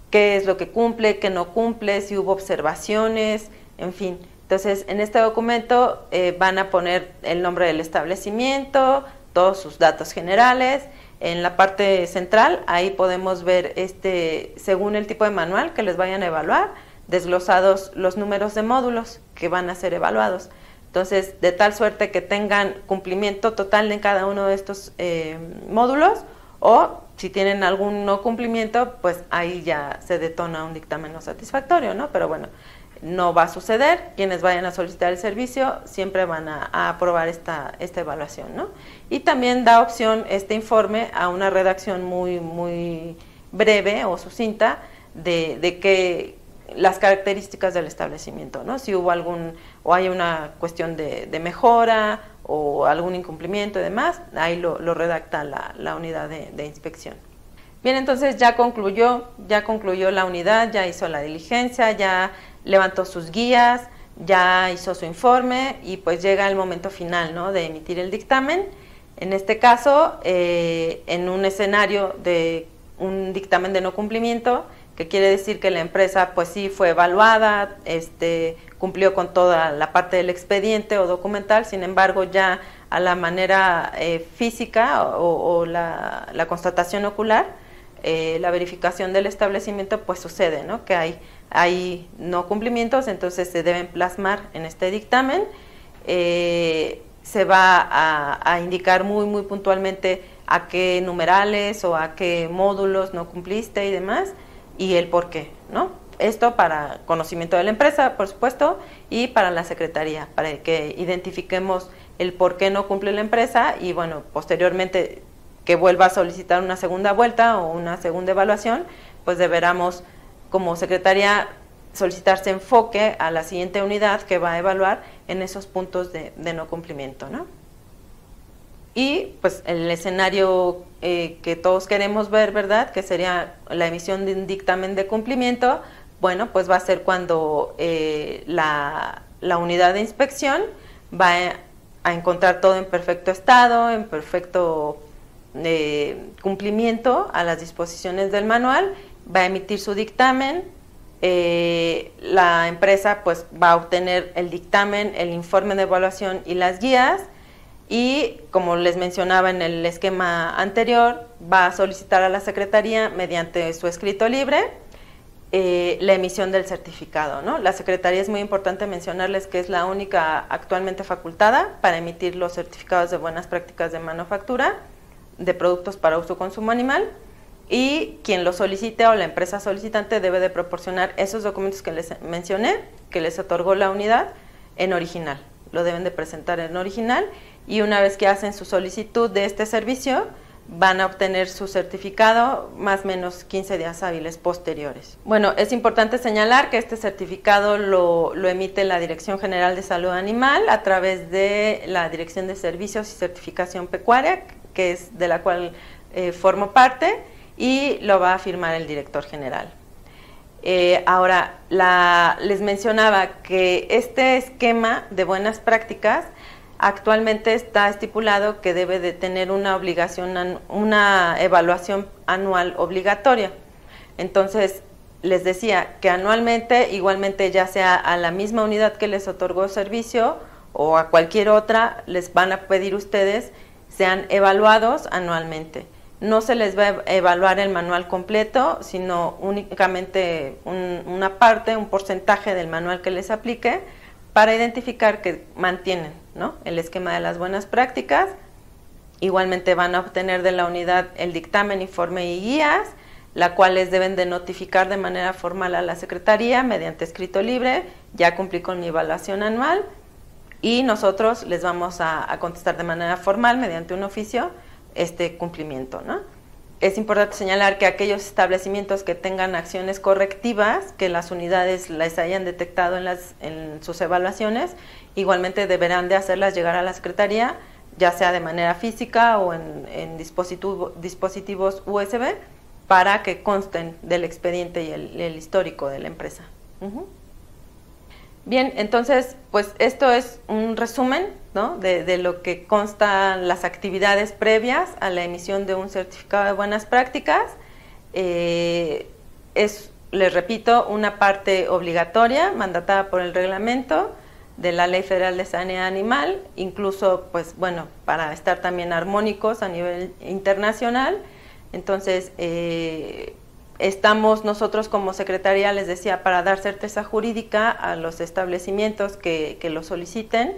qué es lo que cumple, qué no cumple, si hubo observaciones, en fin. Entonces, en este documento eh, van a poner el nombre del establecimiento, todos sus datos generales. En la parte central, ahí podemos ver, este, según el tipo de manual que les vayan a evaluar, desglosados los números de módulos que van a ser evaluados. Entonces, de tal suerte que tengan cumplimiento total en cada uno de estos eh, módulos o si tienen algún no cumplimiento, pues ahí ya se detona un dictamen no satisfactorio, ¿no? Pero bueno, no va a suceder. Quienes vayan a solicitar el servicio siempre van a, aprobar esta, esta evaluación, ¿no? Y también da opción este informe a una redacción muy, muy breve o sucinta de, de que las características del establecimiento, ¿no? Si hubo algún, o hay una cuestión de, de mejora o algún incumplimiento y demás, ahí lo, redacta la, unidad de, inspección. Bien, entonces ya concluyó, ya concluyó la unidad, ya hizo la diligencia, ya levantó sus guías, ya hizo su informe y pues llega el momento final ¿no? de emitir el dictamen. En este caso, eh, en un escenario de un dictamen de no cumplimiento, que quiere decir que la empresa pues sí fue evaluada, este, cumplió con toda la parte del expediente o documental, sin embargo ya a la manera eh, física o, la, constatación ocular, eh, la verificación del establecimiento pues sucede, ¿no? que hay, hay no cumplimientos, entonces se deben plasmar en este dictamen. Eh, se va a, a, indicar muy, muy puntualmente a qué numerales o a qué módulos no cumpliste y demás y el por qué, ¿no? Esto para conocimiento de la empresa, por supuesto, y para la Secretaría, para que identifiquemos el por qué no cumple la empresa y, bueno, posteriormente que vuelva a solicitar una segunda vuelta o una segunda evaluación, pues deberamos como Secretaría solicitarse enfoque a la siguiente unidad que va a evaluar en esos puntos de, de no cumplimiento, ¿no? Y pues el escenario eh, que todos queremos ver, ¿verdad? Que sería la emisión de un dictamen de cumplimiento, bueno, pues va a ser cuando eh, la, unidad de inspección va a, encontrar todo en perfecto estado, en perfecto eh, cumplimiento a las disposiciones del manual, va a emitir su dictamen, la empresa pues va a obtener el dictamen, el informe de evaluación y las guías, y como les mencionaba en el esquema anterior, va a solicitar a la Secretaría mediante su escrito libre eh, la emisión del certificado. ¿no? La Secretaría es muy importante mencionarles que es la única actualmente facultada para emitir los certificados de buenas prácticas de manufactura de productos para uso consumo animal y quien lo solicite o la empresa solicitante debe de proporcionar esos documentos que les mencioné, que les otorgó la unidad, en original. Lo deben de presentar en original y una vez que hacen su solicitud de este servicio, van a obtener su certificado más o menos 15 días hábiles posteriores. Bueno, es importante señalar que este certificado lo, emite la Dirección General de Salud Animal a través de la Dirección de Servicios y Certificación Pecuaria, que es de la cual eh, formo parte, y lo va a firmar el director general. Eh, ahora, les mencionaba que este esquema de buenas prácticas actualmente está estipulado que debe de tener una obligación, una evaluación anual obligatoria. Entonces, les decía que anualmente, igualmente ya sea a la misma unidad que les otorgó servicio o a cualquier otra, les van a pedir ustedes sean evaluados anualmente. No se les va a evaluar el manual completo, sino únicamente una parte, un porcentaje del manual que les aplique para identificar que mantienen el esquema de las buenas prácticas. Igualmente van a obtener de la unidad el dictamen, informe y guías, la cuales deben de notificar de manera formal a la Secretaría mediante escrito libre, ya cumplí con mi evaluación anual y nosotros les vamos a, contestar de manera formal mediante un oficio este cumplimiento. Es importante señalar que aquellos establecimientos que tengan acciones correctivas, que las unidades las hayan detectado en sus evaluaciones, igualmente deberán de hacerlas llegar a la Secretaría, ya sea de manera física o en, dispositivos USB, para que consten del expediente y el, histórico de la empresa. Bien, entonces, pues esto es un resumen de, lo que constan las actividades previas a la emisión de un certificado de buenas prácticas. Eh, es, les repito, una parte obligatoria mandatada por el reglamento de la Ley Federal de Sanidad Animal, incluso, pues bueno, para estar también armónicos a nivel internacional. Entonces, eh, Estamos nosotros como Secretaría, les decía, para dar certeza jurídica a los establecimientos que, lo soliciten,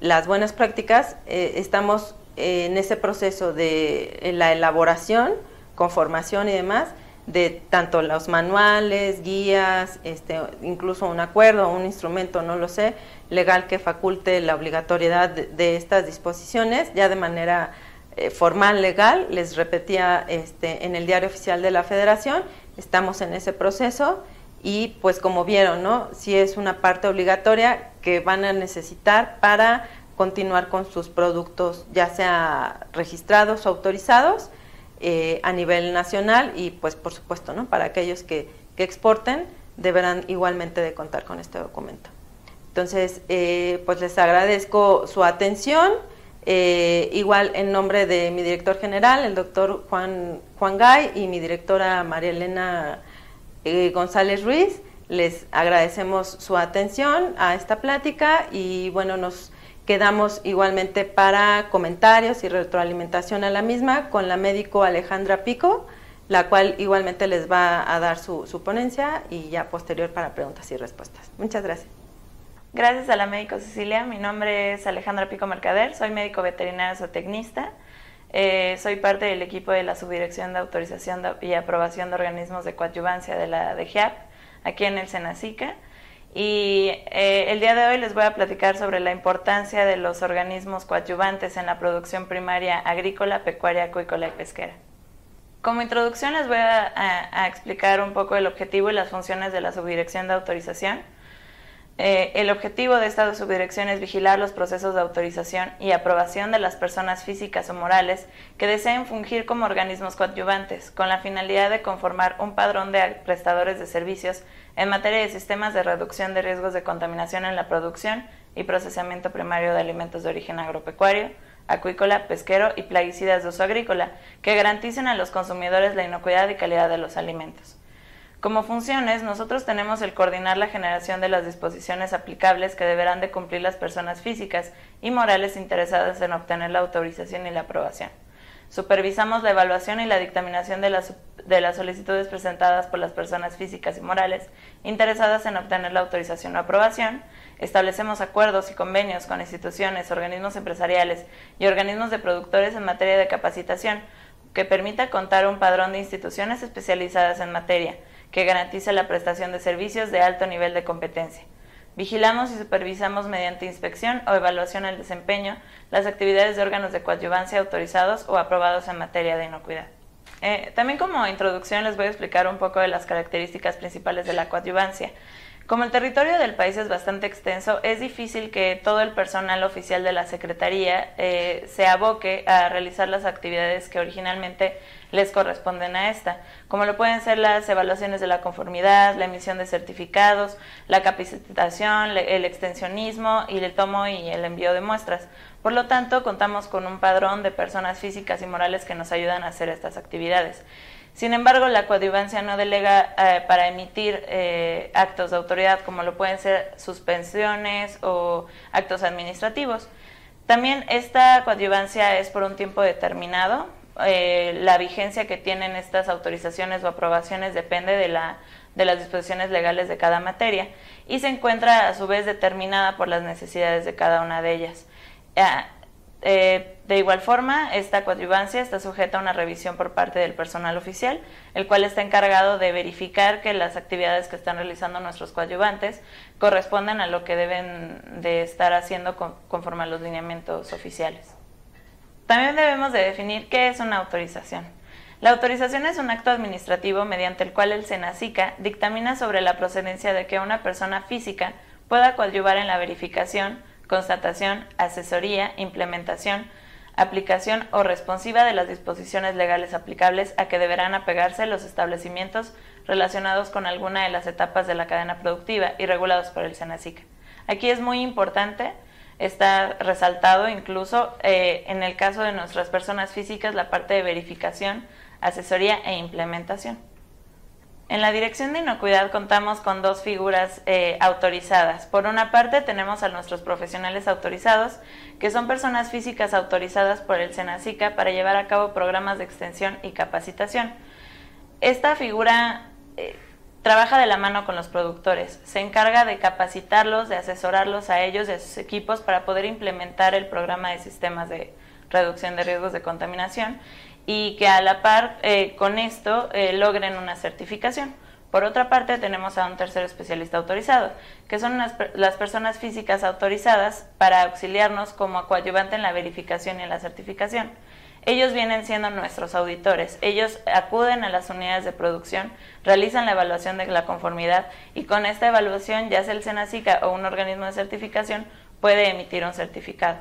las buenas prácticas, eh, estamos en ese proceso de la elaboración, conformación y demás, de tanto los manuales, guías, este, incluso un acuerdo, un instrumento, no lo sé, legal que faculte la obligatoriedad de, estas disposiciones, ya de manera eh, formal, legal, les repetía este, en el diario oficial de la Federación, estamos en ese proceso y pues como vieron, ¿no? Si es una parte obligatoria que van a necesitar para continuar con sus productos, ya sea registrados o autorizados eh, a nivel nacional y pues por supuesto, ¿no? Para aquellos que, exporten deberán igualmente de contar con este documento. Entonces, eh, pues les agradezco su atención. Eh, igual en nombre de mi director general, el doctor Juan, Juan Gay, y mi directora María Elena eh, González Ruiz, les agradecemos su atención a esta plática y bueno, nos quedamos igualmente para comentarios y retroalimentación a la misma con la médico Alejandra Pico, la cual igualmente les va a dar su, su ponencia y ya posterior para preguntas y respuestas. Muchas gracias. Gracias a la médico Cecilia. Mi nombre es Alejandra Pico Mercader, soy médico veterinario zootecnista. Eh, soy parte del equipo de la Subdirección de Autorización y Aprobación de Organismos de Coadyuvancia de la DGAP, aquí en el Senacica. Y eh, el día de hoy les voy a platicar sobre la importancia de los organismos coadyuvantes en la producción primaria agrícola, pecuaria, acuícola y pesquera. Como introducción les voy a explicar un poco el objetivo y las funciones de la Subdirección de Autorización eh, el objetivo de esta subdirección es vigilar los procesos de autorización y aprobación de las personas físicas o morales que deseen fungir como organismos coadyuvantes, con la finalidad de conformar un padrón de prestadores de servicios en materia de sistemas de reducción de riesgos de contaminación en la producción y procesamiento primario de alimentos de origen agropecuario, acuícola, pesquero y plaguicidas de uso agrícola, que garanticen a los consumidores la inocuidad y calidad de los alimentos. Como funciones, nosotros tenemos el coordinar la generación de las disposiciones aplicables que deberán de cumplir las personas físicas y morales interesadas en obtener la autorización y la aprobación. Supervisamos la evaluación y la dictaminación de las, de las solicitudes presentadas por las personas físicas y morales interesadas en obtener la autorización o aprobación. Establecemos acuerdos y convenios con instituciones, organismos empresariales y organismos de productores en materia de capacitación que permita contar un padrón de instituciones especializadas en materia que garantice la prestación de servicios de alto nivel de competencia. Vigilamos y supervisamos mediante inspección o evaluación el desempeño las actividades de órganos de coadyuvancia autorizados o aprobados en materia de inocuidad. Eh, también como introducción les voy a explicar un poco de las características principales de la coadyuvancia. Como el territorio del país es bastante extenso, es difícil que todo el personal oficial de la Secretaría eh, se aboque a realizar las actividades que originalmente les corresponden a esta, como lo pueden ser las evaluaciones de la conformidad, la emisión de certificados, la capacitación, el extensionismo y el tomo y el envío de muestras. Por lo tanto, contamos con un padrón de personas físicas y morales que nos ayudan a hacer estas actividades. Sin embargo, la coadyuvancia no delega eh, para emitir eh, actos de autoridad como lo pueden ser suspensiones o actos administrativos. También esta coadyuvancia es por un tiempo determinado. Eh, la vigencia que tienen estas autorizaciones o aprobaciones depende de, la, de las disposiciones legales de cada materia y se encuentra a su vez determinada por las necesidades de cada una de ellas. Eh, de igual forma, esta coadyuvancia está sujeta a una revisión por parte del personal oficial, el cual está encargado de verificar que las actividades que están realizando nuestros coadyuvantes corresponden a lo que deben de estar haciendo conforme a los lineamientos oficiales. También debemos de definir qué es una autorización. La autorización es un acto administrativo mediante el cual el SENACICA dictamina sobre la procedencia de que una persona física pueda coadyuvar en la verificación, constatación, asesoría, implementación, aplicación o responsiva de las disposiciones legales aplicables a que deberán apegarse los establecimientos relacionados con alguna de las etapas de la cadena productiva y regulados por el SENACIC. Aquí es muy importante, está resaltado incluso eh, en el caso de nuestras personas físicas la parte de verificación, asesoría e implementación. En la Dirección de Inocuidad contamos con dos figuras eh, autorizadas. Por una parte tenemos a nuestros profesionales autorizados, que son personas físicas autorizadas por el SENACICA para llevar a cabo programas de extensión y capacitación. Esta figura eh, trabaja de la mano con los productores, se encarga de capacitarlos, de asesorarlos a ellos y a sus equipos para poder implementar el programa de sistemas de reducción de riesgos de contaminación y que a la par eh, con esto eh, logren una certificación. Por otra parte, tenemos a un tercer especialista autorizado, que son las personas físicas autorizadas para auxiliarnos como coadyuvante en la verificación y en la certificación. Ellos vienen siendo nuestros auditores. Ellos acuden a las unidades de producción, realizan la evaluación de la conformidad y con esta evaluación, ya sea el SENACICA o un organismo de certificación, puede emitir un certificado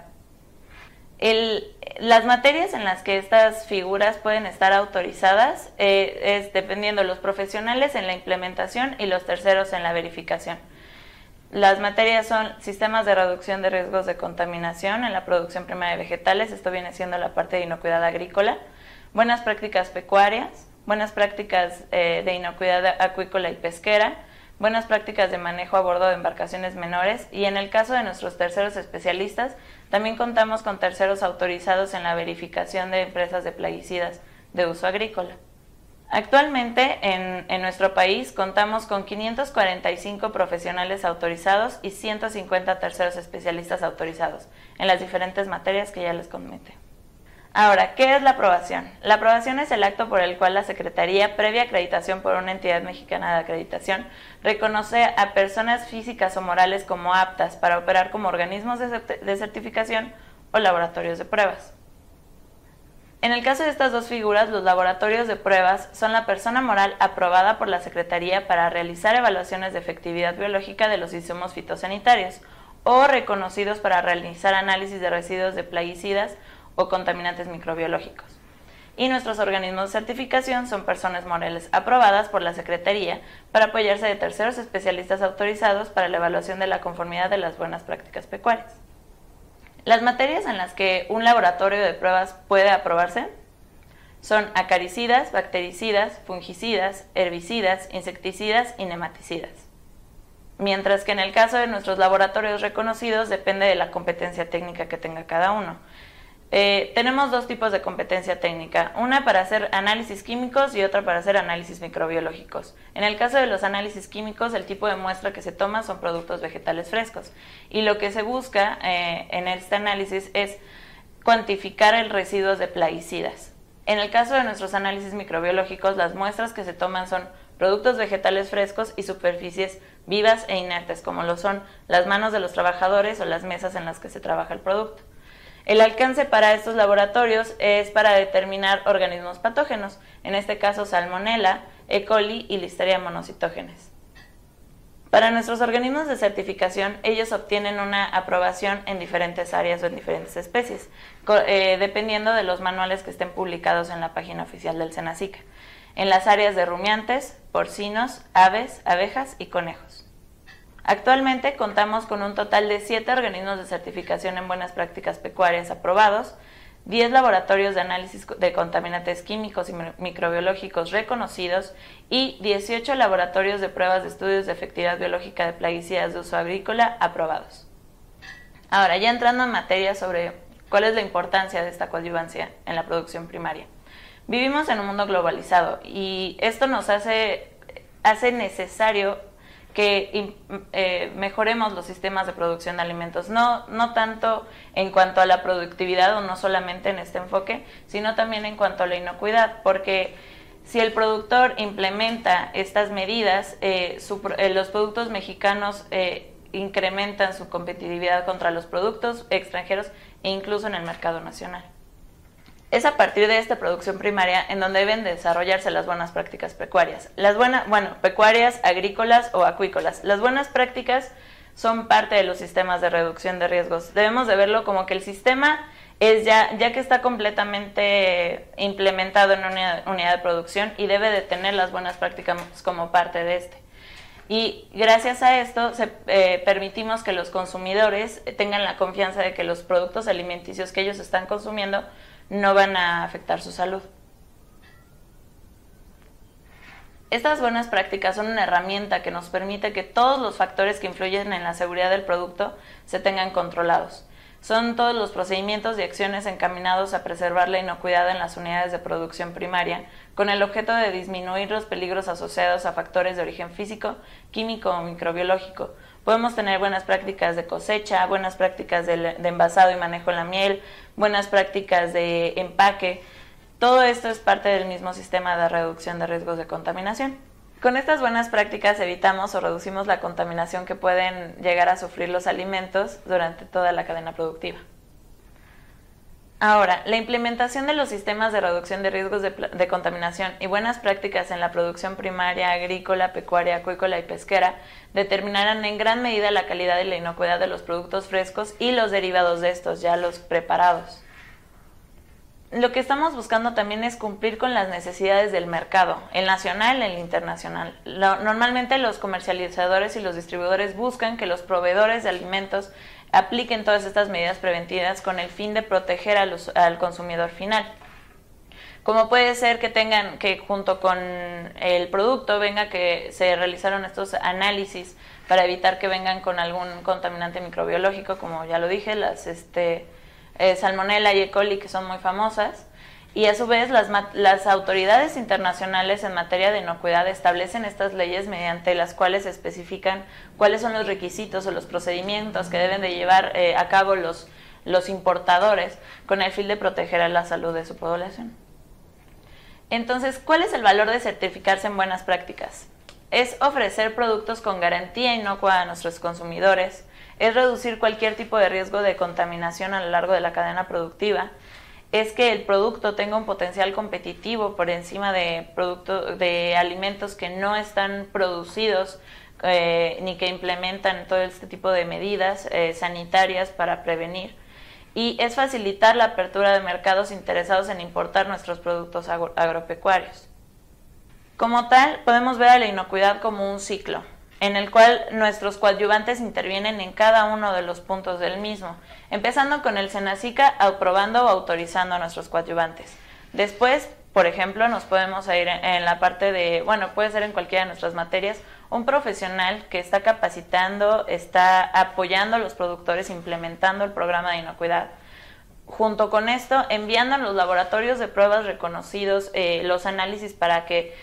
las materias en las que estas figuras pueden estar autorizadas eh, es dependiendo de los profesionales en la implementación y los terceros en la verificación. Las materias son sistemas de reducción de riesgos de contaminación en la producción primaria de vegetales, esto viene siendo la parte de inocuidad agrícola, buenas prácticas pecuarias, buenas prácticas eh, de inocuidad acuícola y pesquera, buenas prácticas de manejo a bordo de embarcaciones menores y en el caso de nuestros terceros especialistas, también contamos con terceros autorizados en la verificación de empresas de plaguicidas de uso agrícola. Actualmente en, en, nuestro país contamos con 545 profesionales autorizados y 150 terceros especialistas autorizados en las diferentes materias que ya les comenté. Ahora, ¿qué es la aprobación? La aprobación es el acto por el cual la Secretaría, previa acreditación por una entidad mexicana de acreditación, reconoce a personas físicas o morales como aptas para operar como organismos de certificación o laboratorios de pruebas. En el caso de estas dos figuras, los laboratorios de pruebas son la persona moral aprobada por la Secretaría para realizar evaluaciones de efectividad biológica de los insumos fitosanitarios o reconocidos para realizar análisis de residuos de plaguicidas o contaminantes microbiológicos. Y nuestros organismos de certificación son personas morales aprobadas por la Secretaría para apoyarse de terceros especialistas autorizados para la evaluación de la conformidad de las buenas prácticas pecuarias. Las materias en las que un laboratorio de pruebas puede aprobarse son acaricidas, bactericidas, fungicidas, herbicidas, insecticidas y nematicidas. Mientras que en el caso de nuestros laboratorios reconocidos depende de la competencia técnica que tenga cada uno. Eh, tenemos dos tipos de competencia técnica, una para hacer análisis químicos y otra para hacer análisis microbiológicos. En el caso de los análisis químicos, el tipo de muestra que se toma son productos vegetales frescos y lo que se busca eh, en este análisis es cuantificar el residuo de plaguicidas. En el caso de nuestros análisis microbiológicos, las muestras que se toman son productos vegetales frescos y superficies vivas e inertes, como lo son las manos de los trabajadores o las mesas en las que se trabaja el producto. El alcance para estos laboratorios es para determinar organismos patógenos, en este caso Salmonella, E. coli y Listeria monocitógenes. Para nuestros organismos de certificación, ellos obtienen una aprobación en diferentes áreas o en diferentes especies, eh, dependiendo de los manuales que estén publicados en la página oficial del Senacica, en las áreas de rumiantes, porcinos, aves, abejas y conejos. Actualmente contamos con un total de 7 organismos de certificación en buenas prácticas pecuarias aprobados, 10 laboratorios de análisis de contaminantes químicos y microbiológicos reconocidos y 18 laboratorios de pruebas de estudios de efectividad biológica de plaguicidas de uso agrícola aprobados. Ahora, ya entrando en materia sobre cuál es la importancia de esta coadyuvancia en la producción primaria. Vivimos en un mundo globalizado y esto nos hace, hace necesario que eh, mejoremos los sistemas de producción de alimentos, no, no tanto en cuanto a la productividad o no solamente en este enfoque, sino también en cuanto a la inocuidad, porque si el productor implementa estas medidas, eh, eh, los productos mexicanos incrementan su competitividad contra los productos extranjeros e incluso en el mercado nacional. Es a partir de esta producción primaria en donde deben desarrollarse las buenas prácticas pecuarias. Las buenas, bueno, pecuarias, agrícolas o acuícolas. Las buenas prácticas son parte de los sistemas de reducción de riesgos. Debemos de verlo como que el sistema es ya, ya que está completamente implementado en una unidad de producción y debe de tener las buenas prácticas como parte de este. Y gracias a esto se, eh, permitimos que los consumidores tengan la confianza de que los productos alimenticios que ellos están consumiendo no van a afectar su salud. Estas buenas prácticas son una herramienta que nos permite que todos los factores que influyen en la seguridad del producto se tengan controlados. Son todos los procedimientos y acciones encaminados a preservar la inocuidad en las unidades de producción primaria, con el objeto de disminuir los peligros asociados a factores de origen físico, químico o microbiológico, Podemos tener buenas prácticas de cosecha, buenas prácticas de, envasado y manejo de la miel, buenas prácticas de empaque. Todo esto es parte del mismo sistema de reducción de riesgos de contaminación. Con estas buenas prácticas evitamos o reducimos la contaminación que pueden llegar a sufrir los alimentos durante toda la cadena productiva. Ahora, la implementación de los sistemas de reducción de riesgos de, contaminación y buenas prácticas en la producción primaria, agrícola, pecuaria, acuícola y pesquera determinarán en gran medida la calidad y la inocuidad de los productos frescos y los derivados de estos, ya los preparados. Lo que estamos buscando también es cumplir con las necesidades del mercado, el nacional el internacional. normalmente los comercializadores y los distribuidores buscan que los proveedores de alimentos apliquen todas estas medidas preventivas con el fin de proteger al consumidor final. Como puede ser que tengan que junto con el producto venga que se realizaron estos análisis para evitar que vengan con algún contaminante microbiológico, como ya lo dije, las este, eh, salmonella y E. coli que son muy famosas, y a su vez las, autoridades internacionales en materia de inocuidad establecen estas leyes mediante las cuales especifican cuáles son los requisitos o los procedimientos que deben de llevar eh, a cabo los, los importadores con el fin de proteger a la salud de su población. Entonces, ¿cuál es el valor de certificarse en buenas prácticas? Es ofrecer productos con garantía inocua a nuestros consumidores, es reducir cualquier tipo de riesgo de contaminación a lo largo de la cadena productiva, es que el producto tenga un potencial competitivo por encima de, de alimentos que no están producidos eh, ni que implementan todo este tipo de medidas eh, sanitarias para prevenir. Y es facilitar la apertura de mercados interesados en importar nuestros productos agropecuarios. Como tal, podemos ver a la inocuidad como un ciclo en el cual nuestros coadyuvantes intervienen en cada uno de los puntos del mismo, empezando con el Senacica aprobando o autorizando a nuestros coadyuvantes. Después, por ejemplo, nos podemos ir en la parte de, bueno, puede ser en cualquiera de nuestras materias, un profesional que está capacitando, está apoyando a los productores, implementando el programa de inocuidad. Junto con esto, enviando a los laboratorios de pruebas reconocidos eh, los análisis para que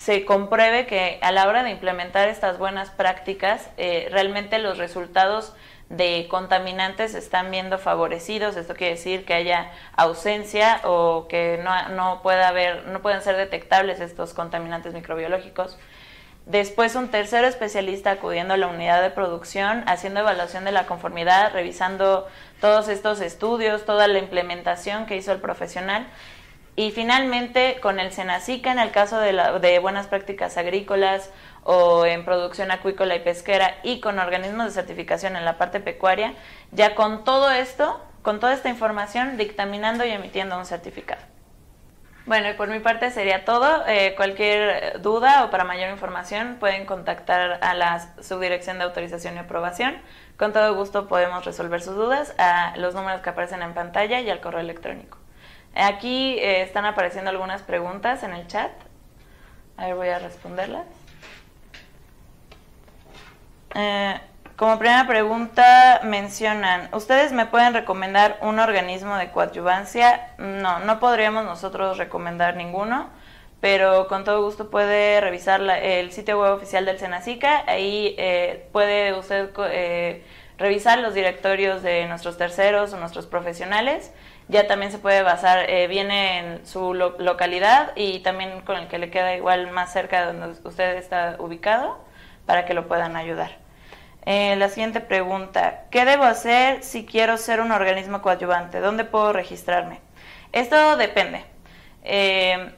se compruebe que a la hora de implementar estas buenas prácticas, eh, realmente los resultados de contaminantes están viendo favorecidos. Esto quiere decir que haya ausencia o que no, no pueda haber, no pueden ser detectables estos contaminantes microbiológicos. Después un tercer especialista acudiendo a la unidad de producción, haciendo evaluación de la conformidad, revisando todos estos estudios, toda la implementación que hizo el profesional. Y finalmente con el Senacica en el caso de, buenas prácticas agrícolas o en producción acuícola y pesquera y con organismos de certificación en la parte pecuaria, ya con todo esto, con toda esta información, dictaminando y emitiendo un certificado. Bueno, y por mi parte sería todo. Eh, cualquier duda o para mayor información pueden contactar a la Subdirección de Autorización y Aprobación. Con todo gusto podemos resolver sus dudas a los números que aparecen en pantalla y al correo electrónico. Aquí eh, están apareciendo algunas preguntas en el chat. A ver, voy a responderlas. Eh, como primera pregunta mencionan, ¿ustedes me pueden recomendar un organismo de coadyuvancia? No, no podríamos nosotros recomendar ninguno, pero con todo gusto puede revisar el sitio web oficial del Senacica, ahí eh, puede usted eh, revisar los directorios de nuestros terceros o nuestros profesionales, ya también se puede basar, viene en su localidad y también con el que le queda igual más cerca de donde usted está ubicado para que lo puedan ayudar. Eh, la siguiente pregunta, ¿qué debo hacer si quiero ser un organismo coadyuvante? ¿Dónde puedo registrarme? Esto depende. Eh,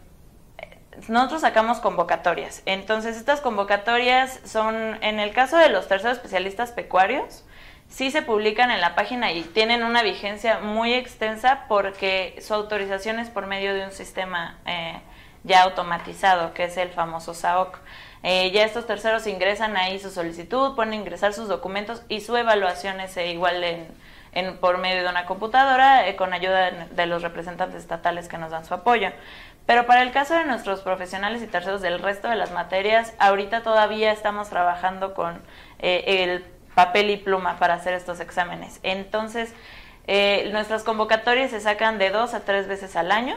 nosotros sacamos convocatorias. Entonces, estas convocatorias son, en el caso de los terceros especialistas pecuarios, sí se publican en la página y tienen una vigencia muy extensa porque su autorización es por medio de un sistema eh, ya automatizado, que es el famoso SAOC. Eh, ya estos terceros ingresan ahí su solicitud, pueden ingresar sus documentos y su evaluación es eh, igual en, por medio de una computadora eh, con ayuda de los representantes estatales que nos dan su apoyo. Pero para el caso de nuestros profesionales y terceros del resto de las materias, ahorita todavía estamos trabajando con el papel y pluma para hacer estos exámenes. Entonces, nuestras convocatorias se sacan de dos a tres veces al año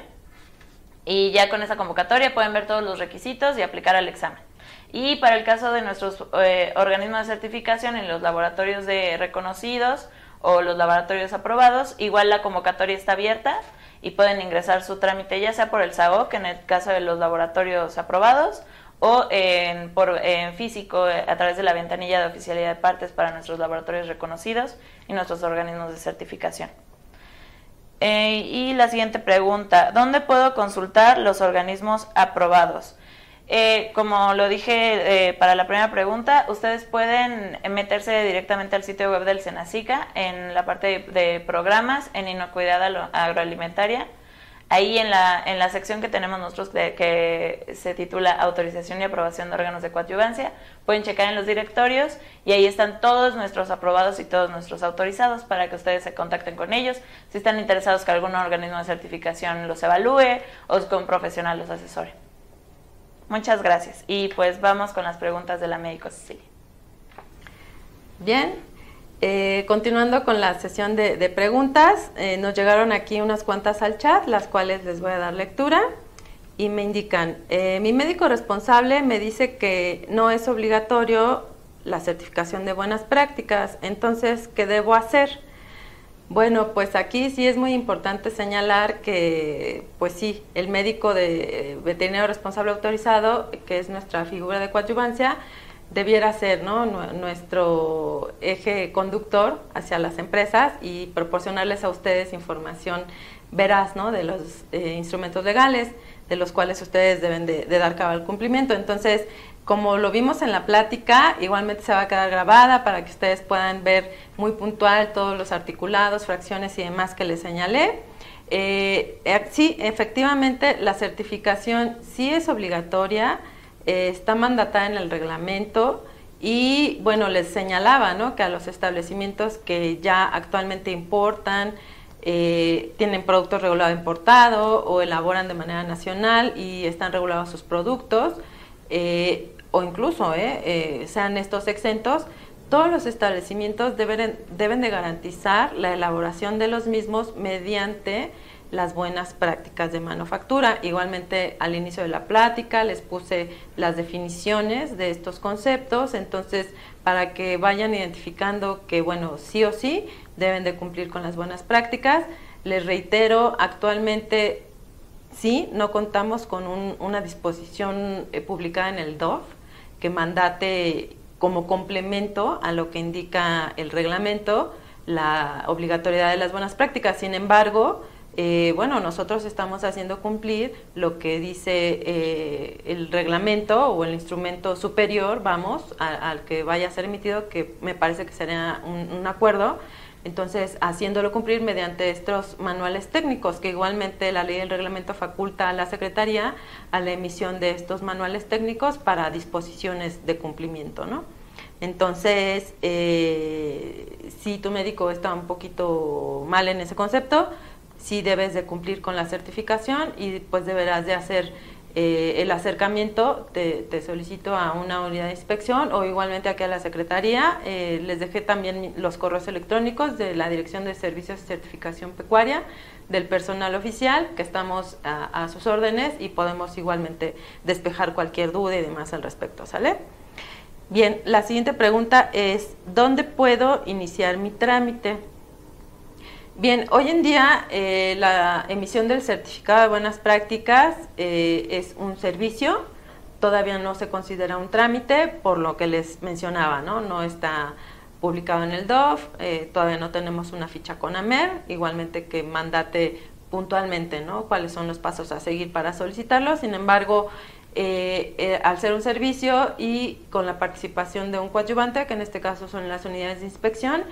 y ya con esa convocatoria pueden ver todos los requisitos y aplicar al examen. Y para el caso de nuestros eh, organismos de certificación en los laboratorios de reconocidos o los laboratorios aprobados, igual la convocatoria está abierta y pueden ingresar su trámite ya sea por el SAOC en el caso de los laboratorios aprobados o en, por, físico eh, a través de la ventanilla de oficialidad de partes para nuestros laboratorios reconocidos y nuestros organismos de certificación. Eh, y la siguiente pregunta, ¿dónde puedo consultar los organismos aprobados? Eh, como lo dije para la primera pregunta, ustedes pueden meterse directamente al sitio web del Senacica en la parte de, programas, en inocuidad agroalimentaria. Ahí en la, en la sección que tenemos nosotros que se titula Autorización y aprobación de órganos de coadyuvancia, pueden checar en los directorios y ahí están todos nuestros aprobados y todos nuestros autorizados para que ustedes se contacten con ellos si están interesados que algún organismo de certificación los evalúe o que un profesional los asesore. Muchas gracias. Y pues vamos con las preguntas de la médico Cecilia. Bien, eh, continuando con la sesión de, preguntas, eh, nos llegaron aquí unas cuantas al chat, las cuales les voy a dar lectura y me indican, eh, mi médico responsable me dice que no es obligatorio la certificación de buenas prácticas, entonces, ¿qué debo hacer? Bueno, pues aquí sí es muy importante señalar que, pues sí, el médico de veterinario responsable autorizado, que es nuestra figura de coadyuvancia, debiera ser ¿no? nuestro eje conductor hacia las empresas y proporcionarles a ustedes información veraz ¿no? de los eh, instrumentos legales de los cuales ustedes deben de, de dar cabal cumplimiento. Entonces, como lo vimos en la plática, igualmente se va a quedar grabada para que ustedes puedan ver muy puntual todos los articulados, fracciones y demás que les señalé. Eh, eh, sí, efectivamente, la certificación sí es obligatoria, eh, está mandatada en el reglamento y, bueno, les señalaba que a los establecimientos que ya actualmente importan eh, tienen productos regulados importado o elaboran de manera nacional y están regulados sus productos, eh, o incluso eh, sean estos exentos, todos los establecimientos deben, deben de garantizar la elaboración de los mismos mediante las buenas prácticas de manufactura. Igualmente al inicio de la plática les puse las definiciones de estos conceptos, entonces para que vayan identificando que, bueno, sí o sí deben de cumplir con las buenas prácticas. Les reitero, actualmente sí, no contamos con una disposición eh, publicada en el DOF que mandate como complemento a lo que indica el reglamento la obligatoriedad de las buenas prácticas. Sin embargo, eh, bueno, nosotros estamos haciendo cumplir lo que dice eh, el reglamento o el instrumento superior, vamos, al que vaya a ser emitido, que me parece que sería un, acuerdo. Entonces, haciéndolo cumplir mediante estos manuales técnicos, que igualmente la ley del reglamento faculta a la Secretaría a la emisión de estos manuales técnicos para disposiciones de cumplimiento, ¿no? Entonces, eh, si tu médico está un poquito mal en ese concepto, sí debes de cumplir con la certificación y pues deberás de hacer eh, el acercamiento, te, solicito a una unidad de inspección o igualmente aquí a la Secretaría. Eh, les dejé también los correos electrónicos de la Dirección de Servicios de Certificación Pecuaria del personal oficial, que estamos a, a sus órdenes y podemos igualmente despejar cualquier duda y demás al respecto, ¿sale? Bien, la siguiente pregunta es, ¿dónde puedo iniciar mi trámite? Bien, hoy en día eh, la emisión del certificado de buenas prácticas eh, es un servicio, todavía no se considera un trámite, por lo que les mencionaba, ¿no? No está publicado en el DOF, eh, todavía no tenemos una ficha con AMER, igualmente que mandate puntualmente, ¿no? Cuáles son los pasos a seguir para solicitarlo, sin embargo, al ser un servicio y con la participación de un coadyuvante, que en este caso son las unidades de inspección,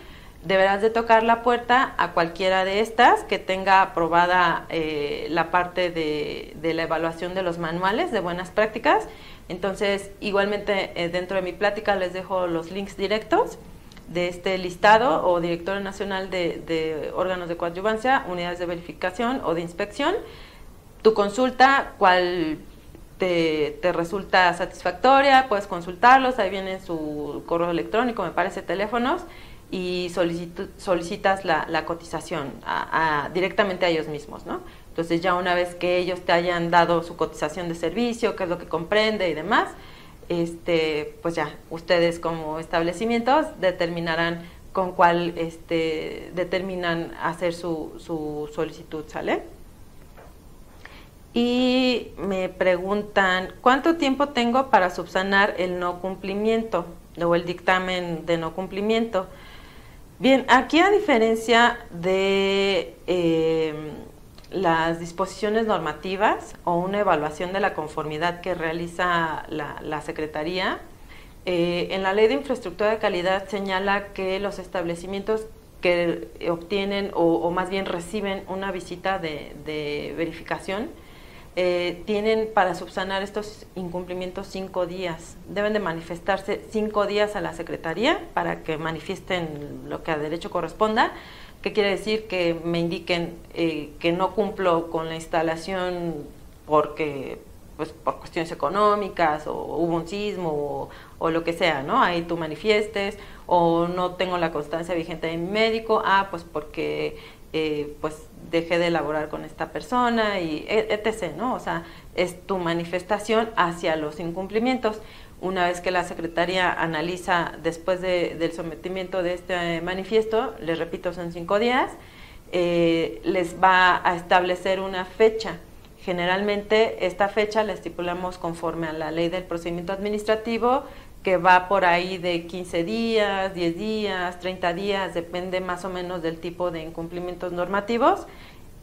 deberás de tocar la puerta a cualquiera de estas que tenga aprobada eh, la parte de, la evaluación de los manuales de buenas prácticas. Entonces, igualmente eh, dentro de mi plática les dejo los links directos de este listado o director nacional de, órganos de coadyuvancia, unidades de verificación o de inspección. Tu consulta, cuál te, te, resulta satisfactoria, puedes consultarlos, ahí viene su correo electrónico, me parece teléfonos y solicitas la, cotización directamente a ellos mismos, ¿no? Entonces ya una vez que ellos te hayan dado su cotización de servicio, qué es lo que comprende y demás, este, pues ya ustedes como establecimientos determinarán con cuál este, determinan hacer su, su solicitud, ¿sale? Y me preguntan, ¿cuánto tiempo tengo para subsanar el no cumplimiento o el dictamen de no cumplimiento? Bien, aquí a diferencia de eh, las disposiciones normativas o una evaluación de la conformidad que realiza la, Secretaría, eh, en la Ley de Infraestructura de Calidad señala que los establecimientos que obtienen o, más bien reciben una visita de verificación eh, tienen para subsanar estos incumplimientos cinco días. Deben de manifestarse cinco días a la Secretaría para que manifiesten lo que a derecho corresponda. ¿Qué quiere decir? Que me indiquen eh, que no cumplo con la instalación porque pues por cuestiones económicas o hubo un sismo o, o, lo que sea, ¿no? Ahí tú manifiestes o no tengo la constancia vigente de mi médico, ah, pues porque eh, pues dejé de elaborar con esta persona y e, etc., ¿no? O sea, es tu manifestación hacia los incumplimientos. Una vez que la Secretaría analiza después del sometimiento de este manifiesto, les repito, son cinco días, eh, les va a establecer una fecha. Generalmente esta fecha la estipulamos conforme a la ley del procedimiento administrativo que va por ahí de 15 días, 10 días, 30 días, depende más o menos del tipo de incumplimientos normativos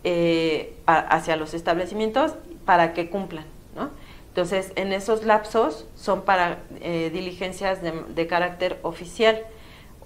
eh, hacia los establecimientos para que cumplan. ¿no? Entonces, en esos lapsos son para eh, diligencias de, carácter oficial.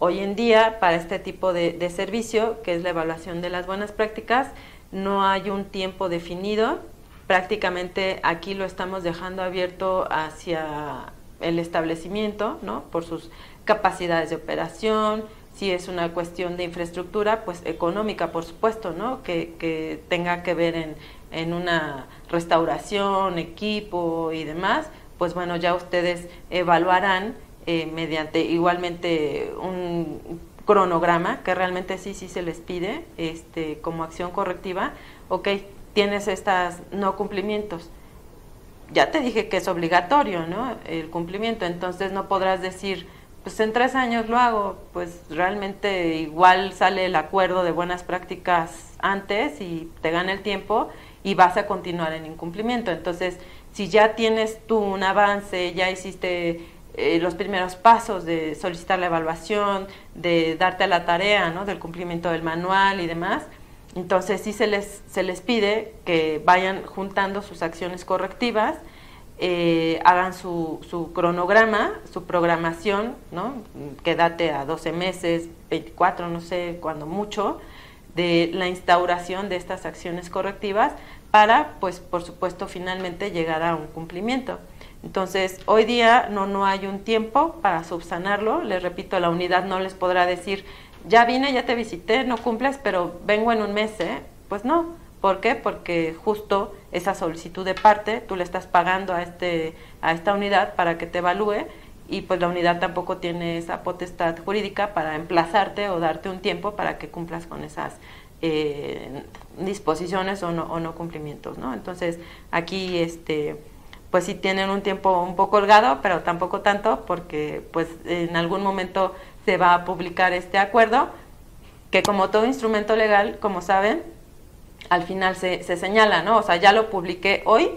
Hoy en día, para este tipo de, servicio, que es la evaluación de las buenas prácticas, no hay un tiempo definido. Prácticamente aquí lo estamos dejando abierto hacia el establecimiento, ¿no? Por sus capacidades de operación, si es una cuestión de infraestructura, pues económica, por supuesto, ¿no? Que, que tenga que ver en, en una restauración, equipo y demás, pues bueno, ya ustedes evaluarán eh, mediante igualmente un cronograma, que realmente sí, sí se les pide este, como acción correctiva, ok, tienes estas no cumplimientos. Ya te dije que es obligatorio, ¿no? El cumplimiento, entonces no podrás decir, pues en tres años lo hago, pues realmente igual sale el acuerdo de buenas prácticas antes y te gana el tiempo y vas a continuar en incumplimiento. Entonces, si ya tienes tú un avance, ya hiciste eh, los primeros pasos de solicitar la evaluación, de darte a la tarea ¿no? del cumplimiento del manual y demás, entonces sí se les, se les pide que vayan juntando sus acciones correctivas eh, hagan su, su, cronograma, su programación, ¿no? que date a 12 meses, 24, no sé, cuando mucho, de la instauración de estas acciones correctivas para, pues, por supuesto, finalmente llegar a un cumplimiento. Entonces, hoy día no, no hay un tiempo para subsanarlo. Les repito, la unidad no les podrá decir, ya vine, ya te visité, no cumples, pero vengo en un mes, ¿eh? Pues no, ¿Por qué? Porque justo esa solicitud de parte tú le estás pagando a, este, a esta unidad para que te evalúe y pues la unidad tampoco tiene esa potestad jurídica para emplazarte o darte un tiempo para que cumplas con esas eh, disposiciones o no, o no cumplimientos, ¿no? Entonces aquí este pues sí tienen un tiempo un poco holgado, pero tampoco tanto porque pues en algún momento se va a publicar este acuerdo que como todo instrumento legal, como saben, al final se, se señala, ¿no? O sea, ya lo publiqué hoy,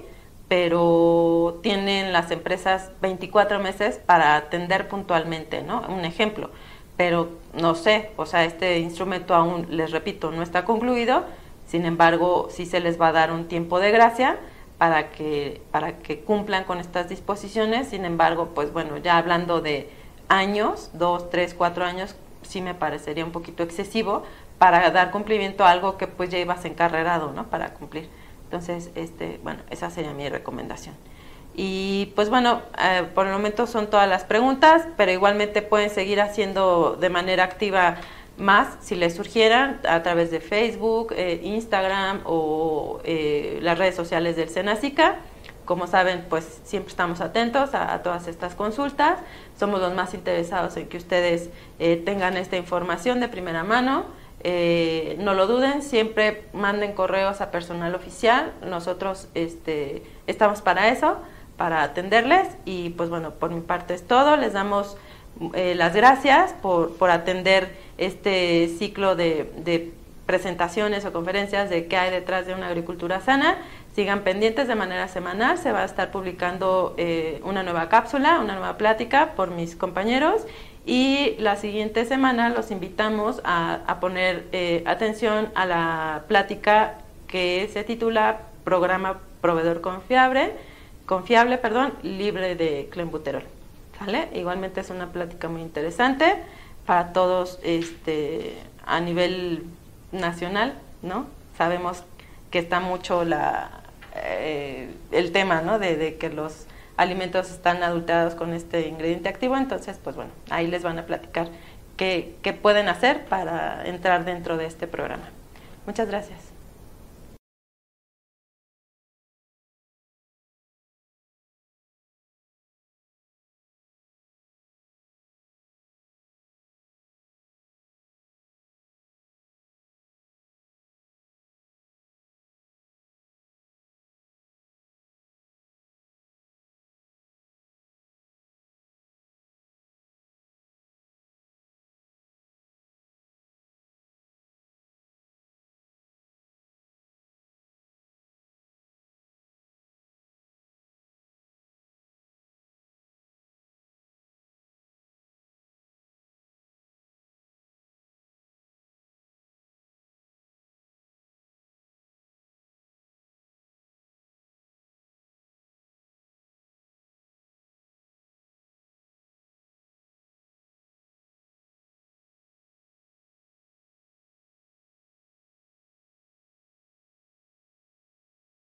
pero tienen las empresas 24 meses para atender puntualmente, ¿no? Un ejemplo. Pero no sé, o sea, este instrumento aún, les repito, no está concluido, sin embargo, sí se les va a dar un tiempo de gracia para que, para que cumplan con estas disposiciones, sin embargo, pues bueno, ya hablando de años, dos, tres, cuatro años, sí me parecería un poquito excesivo, para dar cumplimiento a algo que pues ya ibas encarrerado, ¿no? Para cumplir. Entonces, este, bueno, esa sería mi recomendación. Y pues bueno, eh, por el momento son todas las preguntas, pero igualmente pueden seguir haciendo de manera activa más si les surgieran a través de Facebook, eh, Instagram o eh, las redes sociales del Senacica. Como saben, pues siempre estamos atentos a, a, todas estas consultas. Somos los más interesados en que ustedes tengan esta información de primera mano. Eh, no lo duden, siempre manden correos a personal oficial. Nosotros este, estamos para eso, para atenderles. Y pues bueno, por mi parte es todo. Les damos eh, las gracias por, por, atender este ciclo de, de, presentaciones o conferencias de qué hay detrás de una agricultura sana. Sigan pendientes de manera semanal. Se va a estar publicando eh, una nueva cápsula, una nueva plática por mis compañeros y la siguiente semana los invitamos a, poner eh, atención a la plática que se titula Programa Proveedor Confiable, confiable perdón, libre de clenbuterol. ¿Sale? Igualmente es una plática muy interesante para todos este, a nivel nacional, ¿no? Sabemos que está mucho la, eh, el tema, ¿no? de que los alimentos están adulterados con este ingrediente activo, entonces pues bueno, ahí les van a platicar qué, qué pueden hacer para entrar dentro de este programa. Muchas gracias.